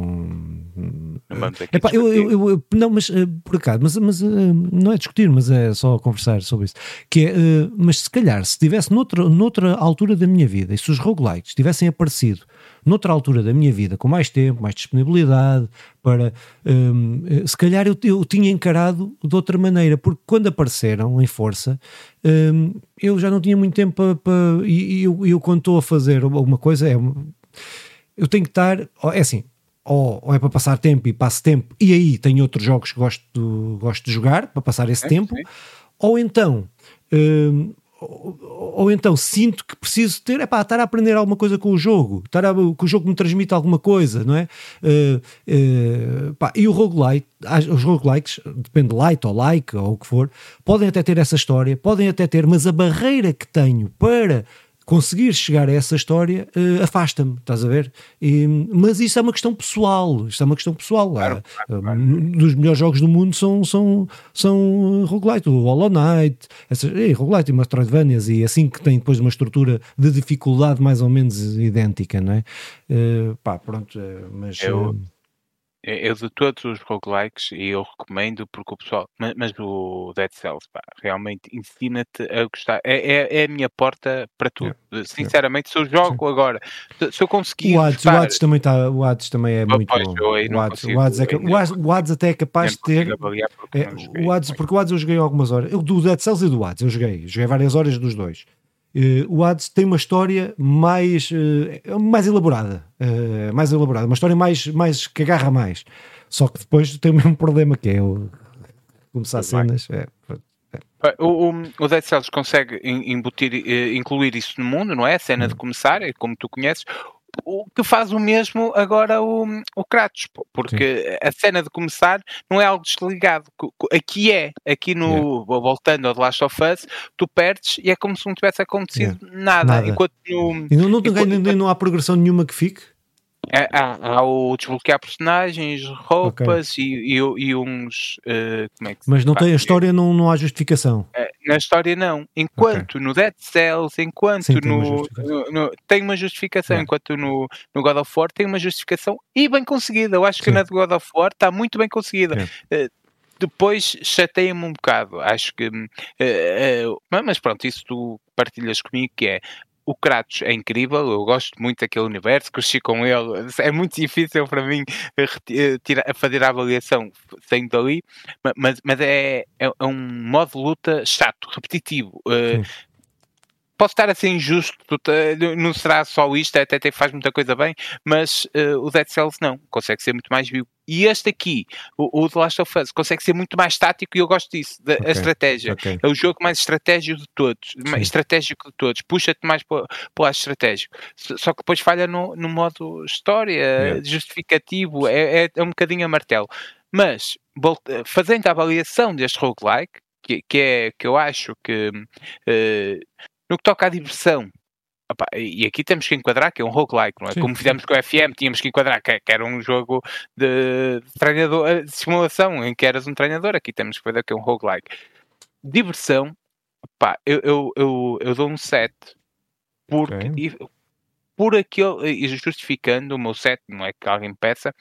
Speaker 2: não
Speaker 1: Epá, eu, eu, eu, não, mas uh, por acaso, mas, mas uh, não é discutir, mas é só conversar sobre isso. Que é, uh, mas se calhar, se estivesse noutra, noutra altura da minha vida, e se os roguelikes tivessem aparecido noutra altura da minha vida, com mais tempo, mais disponibilidade, para um, se calhar eu, eu tinha encarado de outra maneira, porque quando apareceram em força, um, eu já não tinha muito tempo para. para e eu, eu, quando estou a fazer alguma coisa, é. Eu tenho que estar. É assim, ou, ou, é para passar tempo e passo tempo, e aí tenho outros jogos que gosto de, gosto de jogar para passar esse é, tempo, sim. ou então. Hum, ou, ou, então sinto que preciso ter, é pá, estar a aprender alguma coisa com o jogo, estar a, que o jogo me transmita alguma coisa, não é? Uh, uh, pá, e o roguelite, os roguelikes, depende light ou like ou o que for, podem até ter essa história, podem até ter, mas a barreira que tenho para conseguir chegar a essa história uh, afasta-me, estás a ver? E, mas isso é uma questão pessoal, isto é uma questão pessoal. Claro, claro, claro. Um, dos melhores jogos do mundo são, são, são roguelite, o Hollow Knight, essas, e roguelite e Metroidvanias, e assim que tem depois uma estrutura de dificuldade mais ou menos idêntica, não é? Uh, pá, pronto, mas...
Speaker 2: Eu eu de todos os roguelikes, e eu recomendo porque o pessoal, mas, mas o Dead Cells, pá, realmente ensina-te a gostar. É, é, é, a minha porta para tudo. É, Sinceramente, se eu jogo agora, se eu conseguir.
Speaker 1: O Hades, o Hades também, tá, o Hades também é muito bom. O Hades, o, Hades é, o, Hades até é capaz de ter. É, o Hades, porque o Hades eu joguei algumas horas. Eu, do Dead Cells e do Hades eu joguei. Joguei várias horas dos dois. Uh, o Hades tem uma história mais, uh, mais elaborada, uh, mais elaborada, uma história mais, mais que agarra mais. Só que depois tem o mesmo problema que é o começar cenas. É,
Speaker 2: é. O, o, o Dead Cells consegue embutir, incluir isso no mundo, não é? A cena de hum. começar, é como tu conheces o que faz o mesmo agora o, o Kratos, porque Sim. a cena de começar não é algo desligado. Aqui é, aqui no yeah. voltando ao The Last of Us, tu perdes e é como se não tivesse acontecido yeah. nada. nada. Enquanto no,
Speaker 1: e não, não, enquanto, não há progressão nenhuma que fique?
Speaker 2: É, há, há, o desbloquear personagens, roupas okay. e, e, e, uns. Uh, como é que
Speaker 1: Mas não tem a história, não, não há justificação.
Speaker 2: Uh, na história, não. Enquanto okay. no Dead Cells, enquanto Sim, tem no, uma no, no, Tem uma justificação, enquanto no, no God of War tem uma justificação e bem conseguida. Eu acho Sim. que na de God of War está muito bem conseguida. Uh, depois chateia-me um bocado. Acho que. Uh, mas pronto, isso tu partilhas comigo, que é o Kratos é incrível, eu gosto muito daquele universo, cresci com ele, é muito difícil para mim eh, tirar, fazer a avaliação saindo dali, mas, mas é, é, é, um modo de luta chato, repetitivo. Uh, posso estar a ser injusto, não será só isto, até, até faz muita coisa bem, mas uh, o Dead Cells não, consegue ser muito mais vivo. E este aqui, o, o The Last of Us, consegue ser muito mais tático e eu gosto disso, da okay, estratégia. Okay. É o jogo mais estratégico de todos, mais estratégico de todos, puxa-te mais para, para o lado estratégico. Só que depois falha no, no modo história, yeah. justificativo, é, é, é, um bocadinho a martelo. Mas, fazendo a avaliação deste roguelike, que, que é que eu acho que uh, no que toca à diversão, Opa, e aqui temos que enquadrar que é um roguelike, não é? Sim. Como fizemos com o FM, tínhamos que enquadrar que, que era um jogo de, treinador, eh, de simulação, em que eras um treinador. Aqui temos que ver que é um roguelike. Diversão, opa, eu, eu, eu, eu dou um 7 porque okay. por aquele, e justificando o meu 7, não é que alguém peça,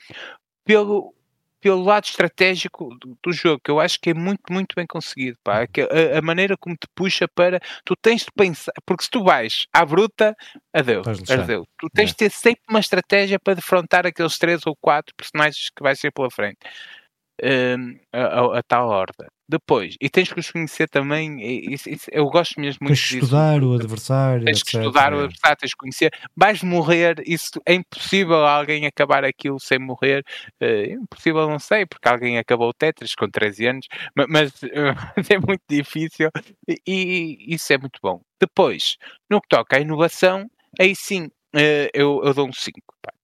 Speaker 2: pelo pelo lado estratégico do, do, jogo, que eu acho que é muito, muito bem conseguido. Pá. Uhum. A, a, maneira como te puxa para. Tu tens de pensar, porque se tu vais à bruta, adeus, adeus. Tu tens é. de ter sempre uma estratégia para defrontar aqueles três ou quatro personagens que vai ser pela frente. Um, a, a, a, tal horda. Depois, e tens que os conhecer também, isso, isso, eu gosto mesmo muito
Speaker 1: tens disso. estudar o adversário.
Speaker 2: Tens que estudar o adversário, tens que conhecer. Vais morrer, isso é impossível alguém acabar aquilo sem morrer. Uh, impossível, não sei, porque alguém acabou o Tetris com 13 anos, mas, [laughs] mas é muito difícil e, e, isso é muito bom. Depois, no que toca à inovação, aí sim uh, eu, eu dou um 5. Pá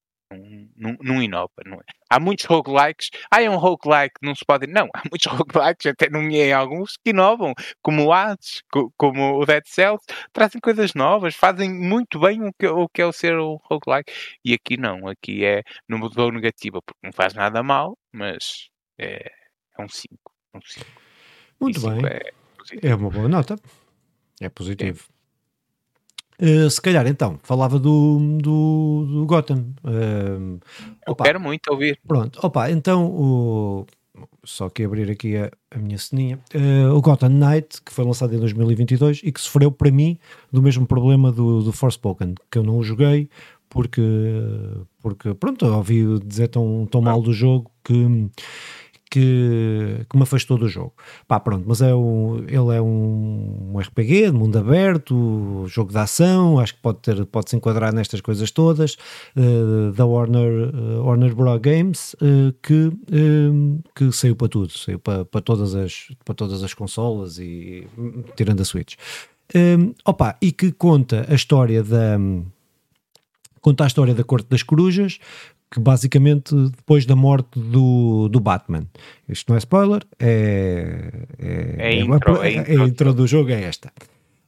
Speaker 2: não, não inova, não é? Há muitos roguelikes, ah, é um roguelike, não se pode. Não, [laughs] há muitos roguelikes, até nomeei alguns que inovam, como o Hades, como o Dead Cells, trazem coisas novas, fazem muito bem o que, o que é o ser o roguelike. E aqui não, aqui é no modo negativa, porque não faz nada mal, mas é, é um 5. Um
Speaker 1: muito bem. É, é, uma boa nota. É positivo. Uh, se calhar então, falava do, do, do Gotham. Uh,
Speaker 2: Eu quero muito ouvir.
Speaker 1: Pronto, opa, então o, só que abrir aqui a, a minha ceninha. Uh, o Gotham Knight, que foi lançado em 2022 e que sofreu para mim do mesmo problema do, do Forspoken, que eu não o joguei porque, porque pronto, ouvi dizer tão, tão mal do jogo que que, que me afastou do jogo. Pá, pronto, mas é um, ele é um, um RPG de mundo aberto, jogo de ação, acho que pode, ter, pode se enquadrar nestas coisas todas, uh, da Warner, uh, Warner Bros. Games, uh, que, que saiu para tudo, saiu para, para, todas, as, para todas as consolas e tirando a Switch. Opa, e que conta a história da conta a história da Corte das Corujas, que basicamente depois da morte do, do Batman. Isto não é spoiler, é,
Speaker 2: é, é, intro,
Speaker 1: é, é, a intro do jogo é esta.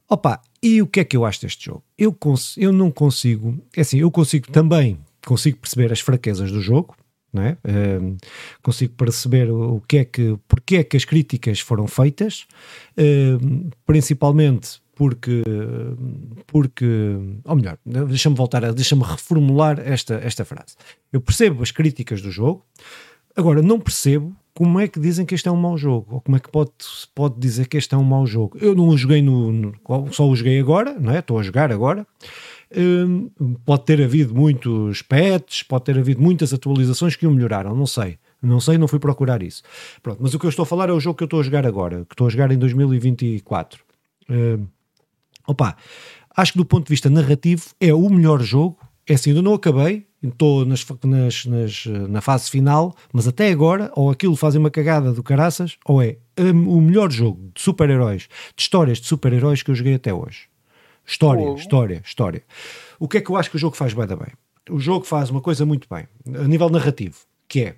Speaker 1: Opa, e o que é que eu acho deste jogo? Eu, eu não consigo, é assim, eu consigo também, consigo perceber as fraquezas do jogo, não é? Um, consigo perceber o que é que, porque é que as críticas foram feitas, um, principalmente porque, porque ou melhor, deixa-me voltar deixa-me reformular esta, esta frase. Eu percebo as críticas do jogo, agora não percebo como é que dizem que este é um mau jogo, ou como é que pode, pode dizer que este é um mau jogo. Eu não o joguei no, no só o joguei agora, não é? Estou a jogar agora. Hum, pode ter havido muitos patches, pode ter havido muitas atualizações que o melhoraram, não sei. Não sei, não fui procurar isso. Pronto, mas o que eu estou a falar é o jogo que eu estou a jogar agora, que estou a jogar em 2024. Hum, Opa, acho que do ponto de vista narrativo é o melhor jogo. É assim, eu não acabei, estou nas, nas, nas, na fase final, mas até agora, ou aquilo fazem uma cagada do caraças, ou é um, o melhor jogo de super-heróis, de histórias de super-heróis que eu joguei até hoje. História, oh. história, história. O que é que eu acho que o jogo faz bem da bem? O jogo faz uma coisa muito bem, a nível narrativo, que é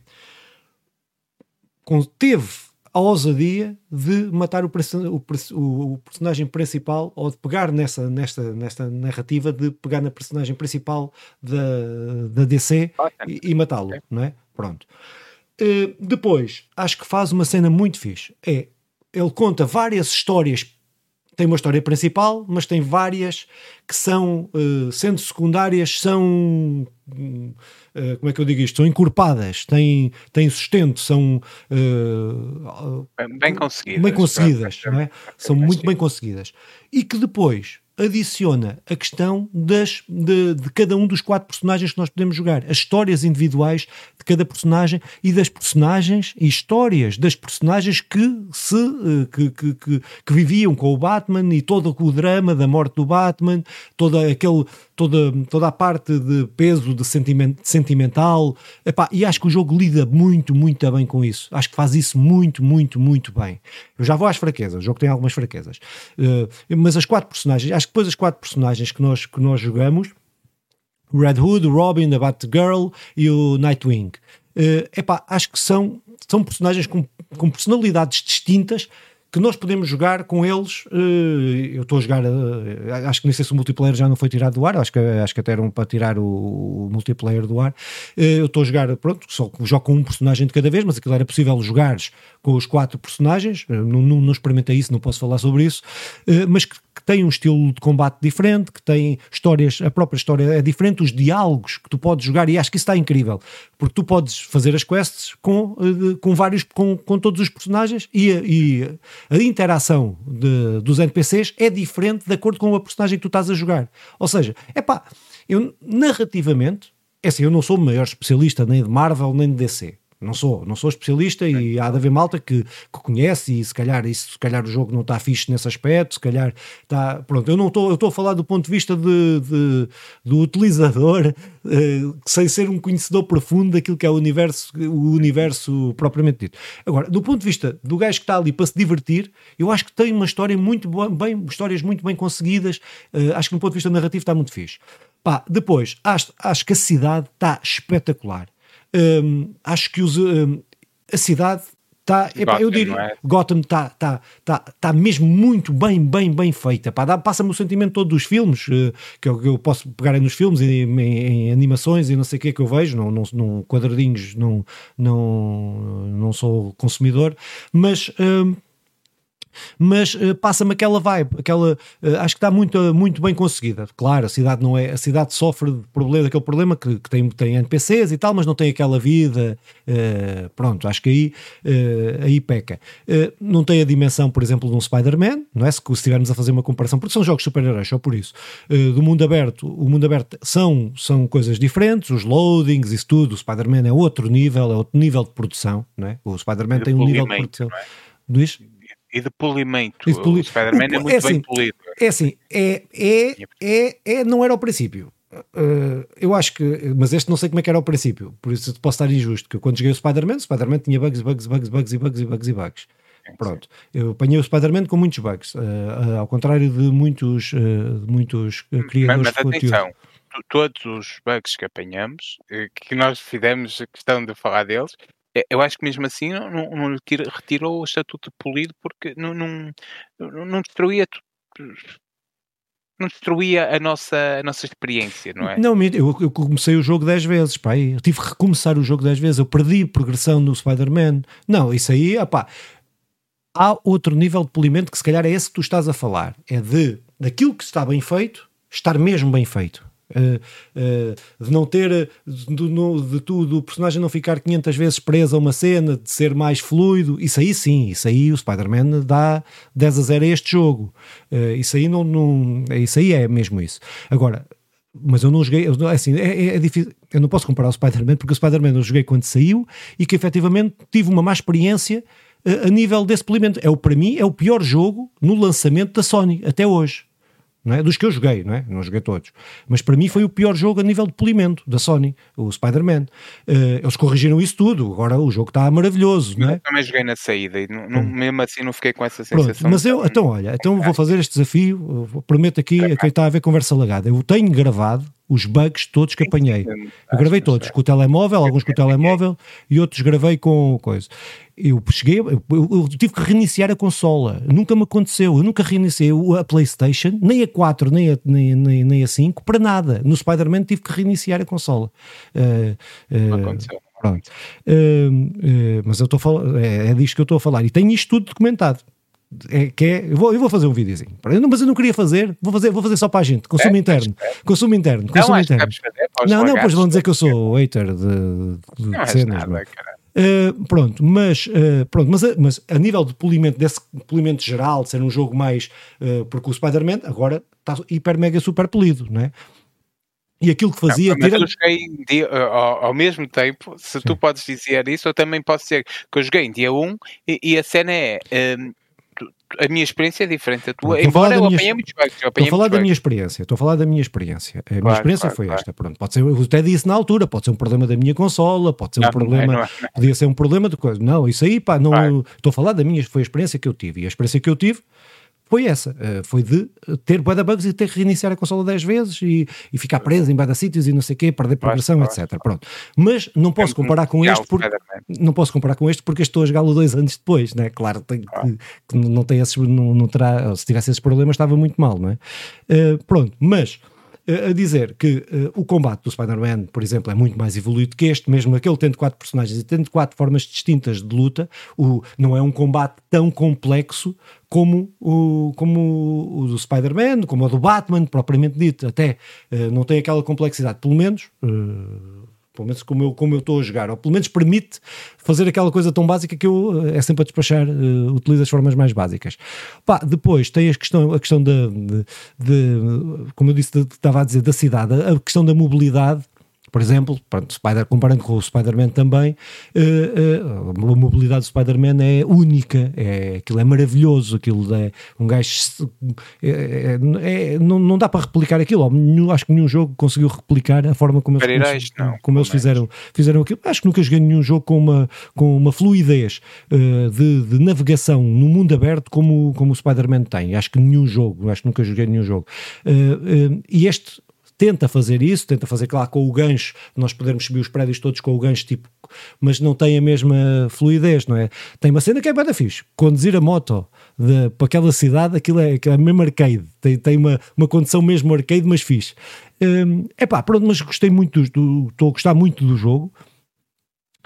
Speaker 1: teve a ousadia de matar o, o, o, personagem principal ou de pegar nessa, nesta, nesta narrativa de pegar na personagem principal da, da DC e, e matá-lo, não é? Pronto. Uh, depois, acho que faz uma cena muito fixe. É, ele conta várias histórias tem uma história principal, mas tem várias que são, uh, sendo secundárias, são uh, como é que eu digo isto? São encorpadas, têm, têm sustento, são
Speaker 2: bem conseguidas.
Speaker 1: Bem conseguidas, não é? São muito bem conseguidas. E que depois adiciona a questão das, de, de, cada um dos quatro personagens que nós podemos jogar, as histórias individuais de cada personagem e das personagens e histórias das personagens que se eh, que, que, que, que viviam com o Batman e todo o drama da morte do Batman, toda aquele toda, toda a parte de peso de sentimento, sentimental. Epá, e acho que o jogo lida muito, muito bem com isso. Acho que faz isso muito, muito, muito bem. Eu já vou às fraquezas, o jogo tem algumas fraquezas. Uh, mas as quatro personagens, acho que depois as quatro personagens que nós, que nós jogamos, o Red Hood, o Robin, a Batgirl e o Nightwing. Uh, epá, acho que são, são personagens com, com personalidades distintas que nós podemos jogar com eles. Uh, eu estou a jogar, uh, acho que nem sei se o multiplayer já não foi tirado do ar, acho que, acho que até eram para tirar o, multiplayer do ar. Eu estou a jogar, pronto, só jogo com um personagem de cada vez, mas aquilo era possível jogares com os quatro personagens. não, não, não experimentei isso, não posso falar sobre isso, mas que que tem um estilo de combate diferente, que tem histórias, a própria história é diferente, os diálogos que tu podes jogar, e acho que isso está incrível, porque tu podes fazer as quests com, eh, com vários, com, com todos os personagens e a, e a interação de, dos NPCs é diferente de acordo com a personagem que tu estás a jogar. Ou seja, é pá, eu narrativamente, é assim, eu não sou o maior especialista nem de Marvel nem de DC. Não sou, não sou especialista e há de haver malta que, que conhece e se calhar, isso, se calhar o jogo não está fixe nesse aspecto, se calhar está. Pronto, eu não estou, eu estou a falar do ponto de vista de, de do utilizador, uh, [laughs] sem ser um conhecedor profundo daquilo que é o universo, o universo propriamente dito. Agora, do ponto de vista do gajo que está ali para se divertir, eu acho que tem uma história muito boa, bem, histórias muito bem conseguidas, uh, acho que do ponto de vista narrativo está muito fixe. Pá, depois, acho, acho que a cidade está espetacular acho que os, a cidade está, eu diria, é? Gotham está tá, tá, tá mesmo muito bem, bem, bem feita. Passa-me o sentimento todo dos filmes, uh, que eu, eu, posso pegar nos filmes, em, em, em, animações e não sei o que é que eu vejo, não, não, não quadradinhos, não, não, não sou consumidor, mas. Mas uh, passa-me aquela vibe, aquela, uh, acho que está muito, muito bem conseguida. Claro, a cidade não é, a cidade sofre de problema, daquele problema que, que tem, tem NPCs e tal, mas não tem aquela vida, uh, pronto, acho que aí, aí peca. não tem a dimensão, por exemplo, de um Spider-Man, não é? Se, estivermos a fazer uma comparação, porque são jogos super-heróis, só por isso. do mundo aberto, o mundo aberto são, são coisas diferentes, os loadings, isso tudo, o Spider-Man é outro nível, é outro nível de produção, não é? O Spider-Man tem um nível de produção. É?
Speaker 2: Luís? E de polimento. E de poli... O Spider-Man é muito é assim, bem polido.
Speaker 1: É assim, é, é, é, é, não era ao princípio. Uh, eu acho que, mas este não sei como é que era ao princípio, por isso posso estar injusto. Que eu, quando joguei o Spider-Man, o Spider-Man tinha bugs, bugs, bugs, bugs e bugs e bugs e bugs. Pronto, eu apanhei o Spider-Man com muitos bugs, uh, uh, ao contrário de muitos, de muitos criadores mas, mas de atenção,
Speaker 2: todos os bugs que apanhamos, que nós fizemos a questão de falar deles, eu acho que mesmo assim não, não, retirou o estatuto de polido porque não, não, não destruía não destruía a nossa, a nossa experiência, não é?
Speaker 1: Não, eu, eu comecei o jogo 10 vezes, pá, eu tive que recomeçar o jogo 10 vezes, eu perdi progressão no Spider-Man. Não, isso aí, pá, há outro nível de polimento que se calhar é esse que tu estás a falar, é de daquilo que está bem feito, estar mesmo bem feito. Uh, uh, de não ter de, de tudo o personagem não ficar 500 vezes preso a uma cena, de ser mais fluido, isso aí sim, isso aí o Spider-Man dá 10 a 0 a este jogo. Uh, isso aí não, não, isso aí é mesmo isso. Agora, mas eu não joguei, assim, é, é, é difícil, eu não posso comparar o Spider-Man porque o Spider-Man eu joguei quando saiu e que efetivamente tive uma má experiência a nível desse polimento. É o, para mim, é o pior jogo no lançamento da Sony até hoje é? dos que eu joguei, não é? Não joguei todos. Mas para mim foi o pior jogo a nível de polimento da Sony, o Spider-Man. Uh, eles corrigiram isso tudo, agora o jogo está maravilhoso, não é?
Speaker 2: Eu também joguei na saída e não, não, hum. mesmo assim não fiquei com essa sensação.
Speaker 1: Pronto, mas eu, então olha, então vou fazer este desafio, prometo aqui a quem está a ver conversa lagada. Eu tenho gravado os bugs todos que apanhei. Eu gravei todos, com o telemóvel, alguns com o telemóvel e outros gravei com coisa. Eu cheguei, eu, eu, tive que reiniciar a consola, nunca me aconteceu, eu nunca reiniciei a PlayStation, nem a 4, nem a, nem, nem, nem a 5, para nada. No Spider-Man tive que reiniciar a consola. Uh,
Speaker 2: uh, não aconteceu.
Speaker 1: Pronto. Uh, mas eu estou a falar, é, é disto que eu estou a falar e tenho isto tudo documentado é, que é, eu, vou, eu vou fazer um videozinho, mas eu não queria fazer, vou fazer, vou fazer só para a gente, consumo é, interno, é. consumo interno, consumo não, interno. Fazer, não, não, pois vão dizer que eu sou hater de, de não cenas. Nada, uh, pronto, mas, uh, pronto mas, mas a nível de polimento, desse polimento geral, de ser um jogo mais, uh, porque o Spider-Man agora está hiper mega super polido, não é? E aquilo que fazia.
Speaker 2: Não, mas tira... eu joguei dia, ao, ao, mesmo tempo, se Sim. tu podes dizer isso, eu também posso dizer que eu joguei em dia 1 e, e a cena é. Um, a minha experiência é diferente da tua, embora eu minha, apanhei muitos bugs.
Speaker 1: Estou a falar da minha experiência, estou a falar da minha experiência. A claro, minha experiência claro, foi claro. esta, pronto. Pode ser, eu até disse na altura, pode ser um problema da minha consola, pode ser não, um problema, não é, não é. podia ser um problema de coisa. Não, isso aí, pá, não, estou a falar da minha, foi a experiência que eu tive. E a experiência que eu tive, foi essa. Uh, foi de ter bué bugs e ter que reiniciar a consola 10 vezes e, e ficar preso em bué sítios e não sei o quê, perder progressão, etc. Pronto. Mas não posso é comparar com este porque não posso comparar com este porque estou a jogá-lo dois anos depois, né? Claro que, que, que não tem esses, não, não terá, se tivesse esses problemas estava muito mal, não é? Uh, pronto, mas a dizer que uh, o combate do Spider-Man, por exemplo, é muito mais evoluído que este, mesmo aquele tendo quatro personagens e tendo quatro formas distintas de luta, o, não é um combate tão complexo como o, como o do Spider-Man, como o do Batman, propriamente dito. Até uh, não tem aquela complexidade, pelo menos. Uh, pelo menos como eu, como eu estou a jogar, ou pelo menos permite fazer aquela coisa tão básica que eu é sempre a despachar, uh, utilizo as formas mais básicas. Pá, depois tem a questão, a questão da, de, de, como eu disse, de, estava a dizer, da cidade, a questão da mobilidade por exemplo, pronto, Spider, comparando com o Spider-Man também, uh, uh, a mobilidade do Spider-Man é única, é, aquilo é maravilhoso, aquilo é um gajo. É, é, é, não, não dá para replicar aquilo. Nenhum, acho que nenhum jogo conseguiu replicar a forma como eles, como, não, como eles fizeram, fizeram aquilo. Acho que nunca joguei nenhum jogo com uma, com uma fluidez uh, de, de, navegação no mundo aberto como, como o Spider-Man tem. Acho que nenhum jogo, acho que nunca joguei nenhum jogo. e este tenta fazer isso, tenta fazer, claro, com o gancho, nós podermos subir os prédios todos com o gancho, tipo, mas não tem a mesma fluidez, não é? Tem uma cena que é bem fixe, conduzir a moto de, para aquela cidade, aquilo é, aquilo é mesmo arcade, tem, tem uma, uma condição mesmo arcade, mas fixe. É um, pá, pronto, mas gostei muito, do, estou a gostar muito do jogo,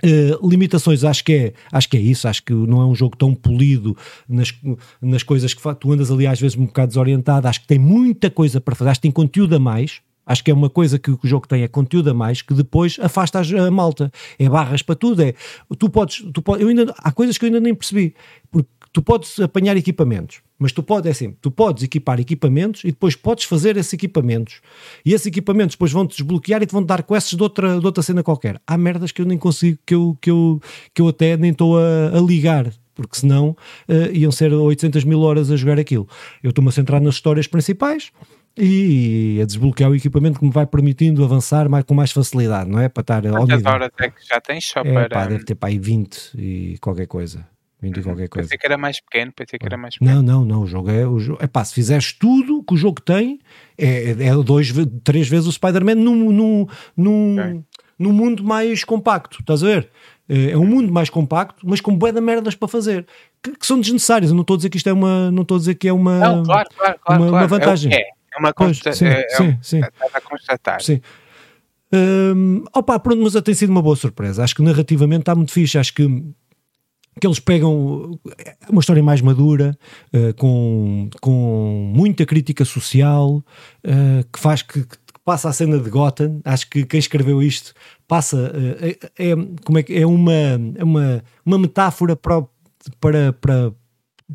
Speaker 1: Uh, limitações, acho que, é, acho que é isso. Acho que não é um jogo tão polido nas, nas coisas que tu andas ali às vezes um bocado desorientado. Acho que tem muita coisa para fazer, acho que tem conteúdo a mais. Acho que é uma coisa que o jogo tem, é conteúdo a mais, que depois afasta a malta. É barras para tudo. É, tu podes, tu podes, eu ainda, há coisas que eu ainda nem percebi. Porque tu podes apanhar equipamentos, mas tu podes, é assim, tu podes equipar equipamentos e depois podes fazer esses equipamentos. E esses equipamentos depois vão-te desbloquear e te vão dar quests de outra, de outra cena qualquer. Há merdas que eu nem consigo, que eu, que eu, que eu até nem estou a, a ligar porque senão uh, iam ser 800 mil horas a jogar aquilo. Eu estou-me a centrar nas histórias principais, e a desbloquear o equipamento que me vai permitindo avançar mais, com mais facilidade, não é? Para estar
Speaker 2: Quantas horas é que já tens só
Speaker 1: é,
Speaker 2: para...
Speaker 1: Pá, deve ter para aí 20 e qualquer coisa. 20 uhum. e qualquer coisa.
Speaker 2: Pensei que era mais pequeno, pensei que era mais pequeno.
Speaker 1: Não, não, não, o jogo é... O jogo, é pá, se fizeres tudo que o jogo tem, é, é dois, três vezes o Spider-Man num, num, num, okay. num mundo mais compacto, estás a ver? É, é um mundo mais compacto, mas com bué de merdas para fazer, que, que, são desnecessárias. Eu não estou a dizer que isto é uma, não estou a dizer que é uma,
Speaker 2: não, claro, claro, claro,
Speaker 1: uma,
Speaker 2: uma
Speaker 1: vantagem.
Speaker 2: É, é uma consta sim, é, sim, é, sim. a constatar.
Speaker 1: Sim. Um, opa, pronto, mas tem sido uma boa surpresa. Acho que narrativamente está muito fixe. Acho que, que eles pegam uma história mais madura, uh, com, com muita crítica social, uh, que faz que, que, passa a cena de Gotham. Acho que quem escreveu isto passa. Uh, é, é, como é, é uma, é uma, uma metáfora para, para, para,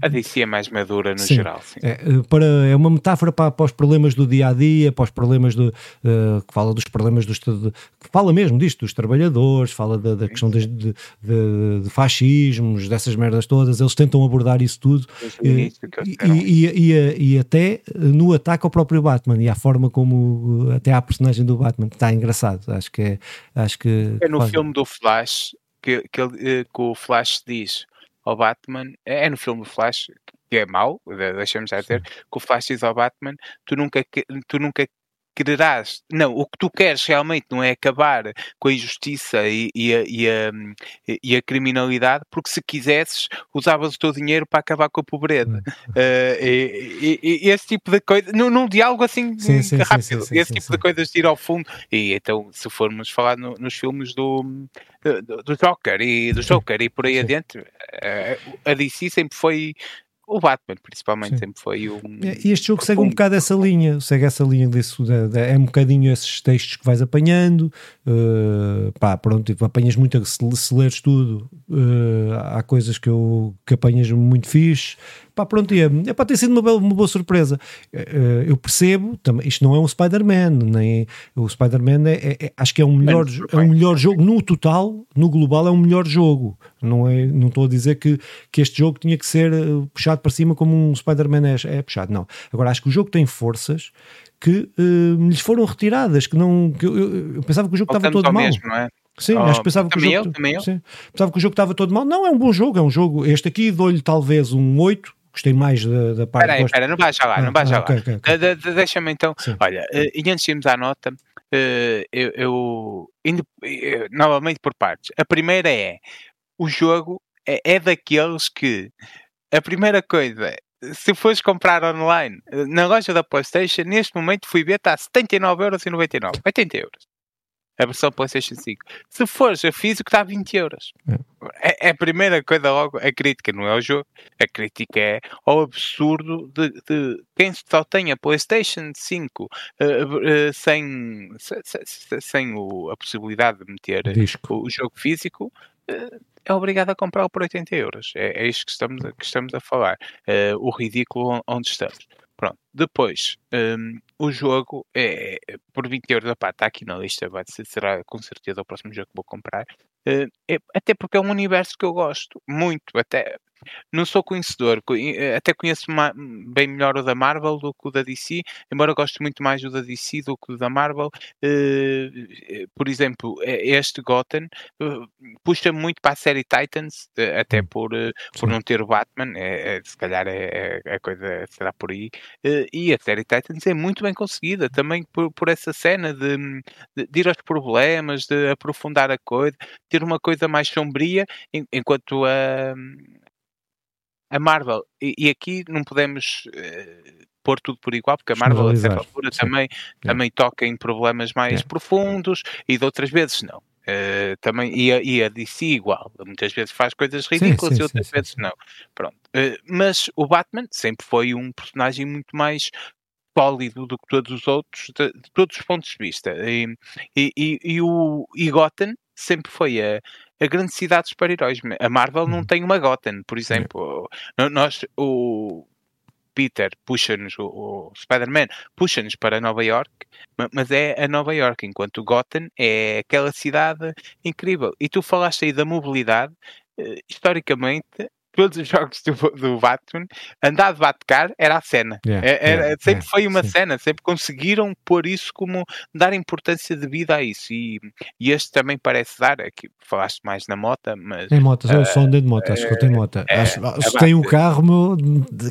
Speaker 2: a DC é mais madura no sim. geral, sim.
Speaker 1: É, eh, para, é uma metáfora para, para os problemas do dia a dia, para os problemas do. Uh, que fala dos problemas dos. De, que fala mesmo disto, dos trabalhadores, fala da, da questão de, de, de, fascismos, dessas merdas todas. Eles tentam abordar isso tudo. Eh, e, e, e, e, até no ataque ao próprio Batman e à forma como. Até à personagem do Batman, que está engraçado. Acho que é. Acho que,
Speaker 2: é no faz... filme do Flash que, que, ele, que o Flash diz ao Batman, é, é no filme do Flash, que é mau, deixamos já ter, que o Flash diz ao Batman, tu nunca, tu nunca quererás, não, o que tu queres realmente não é acabar com a injustiça e, e, a, e, a, e a, criminalidade, porque se quisesses usavas o teu dinheiro para acabar com a pobreza. Uh, esse tipo de coisa, num, num diálogo assim sim, sim, rápido, sim, esse tipo de coisas de ir ao fundo. E então, se formos falar no, nos filmes do, do, do Joker e do Joker e por aí adiante, uh, a DC sempre foi o Batman, principalmente, Sim. sempre foi um.
Speaker 1: E este jogo segue um bocado essa linha, segue essa linha disso, de, de, é um bocadinho esses textos que vais apanhando, uh, pá, pronto, tipo, apanhas muito, se, se leres tudo, uh, há coisas que, eu, que apanhas muito fixe, pá, pronto, é, é para ter sido uma, bela, uma boa surpresa. Uh, eu percebo, também, isto não é um Spider-Man, nem o Spider-Man é, é, é, acho que é um melhor, é um melhor jogo no total, no global é um melhor jogo. Não é, não estou a dizer que, que este jogo tinha que ser uh, puxado para cima como um Spider-Man é, é, puxado, não. Agora acho que o jogo tem forças que uh, lhes foram retiradas, que não, que eu, eu, eu pensava que o jogo estava todo mal. Mesmo, não é? Sim, oh, acho que pensava que o jogo. Eu, sim, pensava que o jogo estava todo mal. Não, é um bom jogo, é um jogo. Este aqui dou-lhe talvez um 8, gostei mais da, da parte.
Speaker 2: Espera aí, espera, não vais já lá, ah, não vais já ah, okay, lá. Okay, okay. De, de, Deixa-me então, Sim. olha, uh, e antes de irmos à nota, uh, eu, eu indo, uh, novamente por partes. A primeira é, o jogo é, é daqueles que a primeira coisa se fores comprar online na loja da PlayStation, neste momento fui ver, está a 79,99€. 80 euros. A versão PlayStation 5. Se fores a físico, está a 20 euros. É. é. é, a primeira coisa logo, a crítica não é o jogo, a crítica é ao absurdo de, de quem só tem a PlayStation 5 uh, uh, sem, sem, sem o, a possibilidade de meter o, o, jogo físico. Uh, é obrigado a comprá-lo por 80 euros. É, é isto que estamos, a, que estamos a falar. Uh, o ridículo onde estamos. Pronto. Depois, um, o jogo é por 20 euros. Opá, está aqui na lista. Vai ser, será com certeza o próximo jogo que vou comprar. Uh, é, até porque é um universo que eu gosto muito. Até não sou conhecedor, eh, até conheço bem melhor o da Marvel do que o da DC, embora goste muito mais do da DC do que o da Marvel. Eh, eh, por exemplo, este Gotham puxa muito para a série Titans, até hum. por, por não ter o Batman, é, é, se calhar é, é, a coisa será por aí. E a série Titans é muito bem conseguida, também por, por essa cena de, de, de ir aos problemas, de aprofundar a coisa, ter uma coisa mais sombria, enquanto a a Marvel, e, e aqui não podemos uh, pôr tudo por igual, porque a Marvel, a certa altura, também, também toca em problemas mais profundos e de outras vezes não. Uh, também, e a, e a DC igual, muitas vezes faz coisas ridículas sim, sim, e outras vezes não. Pronto. Uh, mas o Batman sempre foi um personagem muito mais sólido do que todos os outros, de, de todos os pontos de vista. E, e, e, e o e Gotham sempre foi a, a grande cidade dos super-heróis. A Marvel não uhum. tem uma Gotham, por exemplo. Nós, o Peter puxa-nos, o, o Spider-Man puxa-nos para Nova York, mas é a Nova York, enquanto Gotham é aquela cidade incrível. E tu falaste aí da mobilidade, eh, historicamente, todos os jogos do, do Batman, andar de Batcar era a cena. Yeah, era, yeah, sempre yeah, foi uma sim. cena, sempre conseguiram pôr isso como dar importância de vida a isso. E, e este também parece dar, aqui falaste mais na moto, mas.
Speaker 1: Em motas, uh, eu só andei de moto, acho que eu tenho eh, moto. Uh, acho, se tem um carro, meu,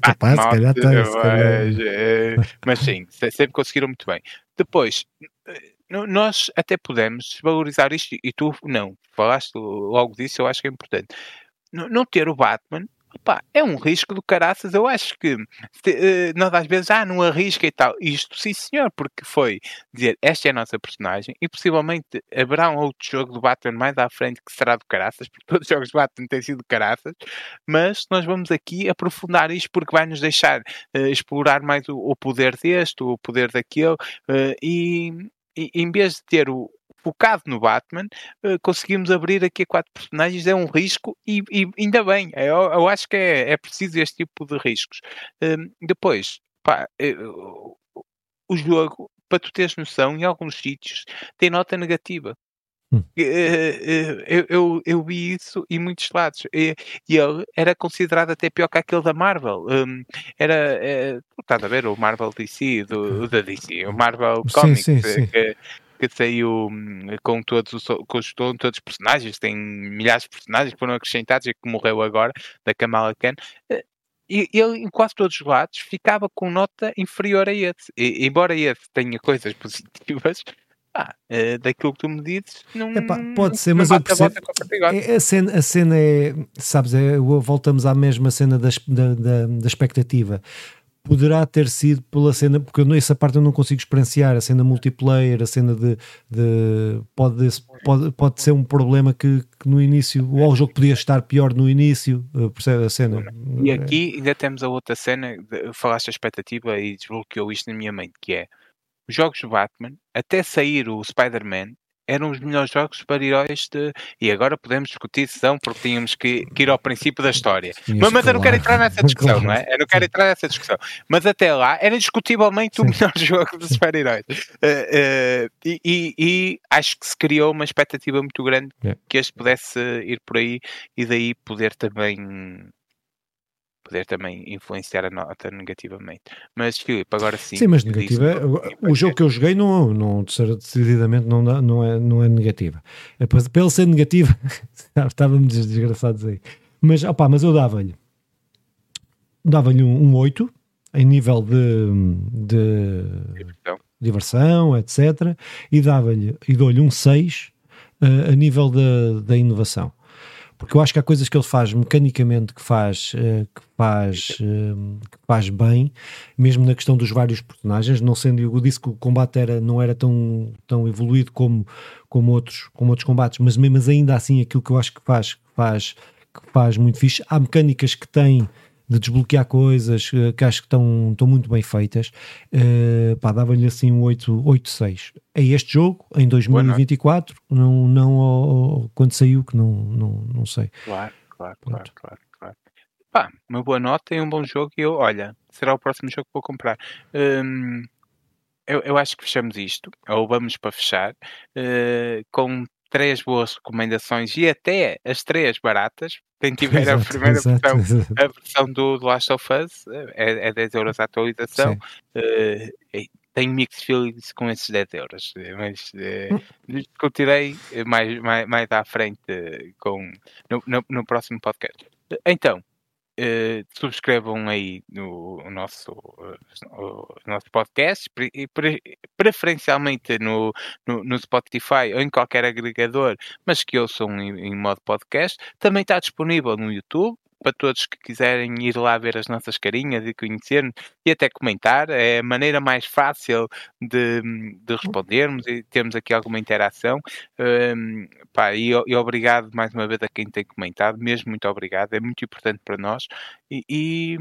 Speaker 1: capaz, se calhar tem. Mas,
Speaker 2: eh, mas sim, sempre conseguiram muito bem. Depois, nós até podemos valorizar isto e tu não, falaste logo disso, eu acho que é importante não ter o Batman Opa, é um risco do caraças. Eu acho que uh, nós às vezes, ah, não arrisca e tal. Isto sim, senhor, porque foi dizer esta é a nossa personagem e possivelmente haverá um outro jogo do Batman mais à frente que será do caraças, porque todos os jogos do Batman têm sido caraças. Mas nós vamos aqui aprofundar isto porque vai nos deixar uh, explorar mais o, o, poder deste, o poder daquele uh, e, e em vez de ter o, focado no Batman, uh, conseguimos abrir aqui a quatro personagens, é um risco e, e ainda bem, eu, eu, acho que é, é preciso este tipo de riscos. Uh, depois, pá, uh, o jogo, para tu teres noção, em alguns sítios tem nota negativa. Hum. Eu, eu, eu, vi isso em muitos lados e, ele era considerado até pior que aquele da Marvel. Um, era, é, estás a ver, o Marvel DC, do, da DC, o Marvel Comics, sim, sim, sim. Que, que saiu hum, com todos os, com todos os personagens, tem milhares de personagens que foram acrescentados e que morreu agora, da Kamala Khan. Eh, e ele, em quase todos os lados, ficava com nota inferior a esse. E, embora esse tenha coisas [laughs] positivas, ah, daquilo que tu me dizes, não.
Speaker 1: Epá, pode ser, mas eu percebo. A, é, a, cena, a cena é, sabes, é, voltamos à mesma cena da, da, da expectativa poderá ter sido pela cena, porque eu, essa parte eu não consigo experienciar, a cena multiplayer, a cena de, de pode, pode, pode ser um problema que, que, no início, ou o jogo podia estar pior no início, eh, percebe a cena.
Speaker 2: E aqui ainda temos a outra cena, falaste a expectativa e desbloqueou isto na minha mente, que é os jogos do Batman, até sair o Spider-Man, eram os melhores jogos para heróis de. E agora podemos discutir se são, porque tínhamos que, que ir ao princípio da história. Mas, mas, eu não quero entrar nessa discussão, não é? Eu não quero entrar nessa discussão. Mas até lá era indiscutivelmente Sim. o melhor [laughs] jogo de super-heróis. Uh, uh, e, e, e, acho que se criou uma expectativa muito grande yeah. que este pudesse ir por aí e daí poder também poder também influenciar a nota negativamente. Mas, Filipe, agora sim.
Speaker 1: Sim, mas negativa. É, o jogo que eu joguei não, não decididamente não, não, é, não é negativa. É, ele ser negativa, [laughs] estávamos desgraçados aí. Mas, opa, mas eu dava-lhe dava-lhe um, um 8 em nível de, de diversão. diversão. etc. E dava-lhe e dou-lhe um 6 uh, a nível da, da inovação porque eu acho que há coisas que ele faz mecanicamente que faz, uh, que, faz uh, que faz bem, mesmo na questão dos vários personagens, não sendo, eu disse que o combate era, não era tão, tão evoluído como, como, outros, como outros combates, mas, mas ainda assim aquilo que eu acho que faz, que faz, que faz muito fixe, há mecânicas que têm de desbloquear coisas eh, que acho que estão, estão muito bem feitas. Uh, pá, dava-lhe assim um 8-6. É este jogo, em 2024, não, não quando saiu, que não, não, não sei.
Speaker 2: Claro, claro, claro, claro, claro. Pá, uma boa nota e um bom jogo. E eu, olha, será o próximo jogo que vou comprar. Um, eu, eu acho que fechamos isto, ou vamos para fechar, uh, com três boas recomendações e até as três baratas. Quem [laughs] tiver exato, a primeira exato, versão, exato. a versão do Last of Us, é, é 10 euros a atualização. Uh, tenho mixed feelings com esses 10 euros, mas uh, discutirei mais, mais, mais à frente com, no, no, no próximo podcast. Então, Uh, subscrevam aí no, nosso, uh, nosso podcast, pre, pre, preferencialmente no, no, no, Spotify ou em qualquer agregador, mas que ouçam em, em modo podcast. Também está disponível no YouTube para todos que quiserem ir lá ver as nossas carinhas e conhecer-nos e até comentar. É a maneira mais fácil de, de respondermos e termos aqui alguma interação. Um, pá, e, e, obrigado mais uma vez a quem tem comentado, mesmo muito obrigado, é muito importante para nós. E, e,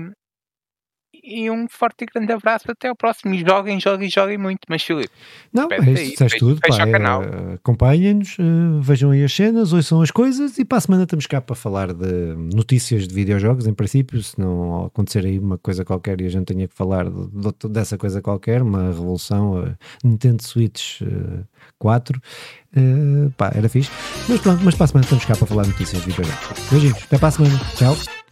Speaker 2: e um forte e grande abraço. Até ao próximo. E joguem, joguem, joguem muito. Mas, Filipe,
Speaker 1: não, é isso, disseste tudo. Fecha pá, canal. É, Acompanhem-nos, uh, vejam aí as cenas, ouçam as coisas e para a semana estamos cá para falar de notícias de videojogos. Em princípio, se não acontecer aí uma coisa qualquer e a gente tenha que falar de, de, dessa coisa qualquer, uma revolução, uh, Nintendo Switch uh, 4. Uh, pá, era fixe. Mas pronto, mas para a semana estamos cá para falar de notícias de videojogos. Beijinhos, até para a semana. Tchau.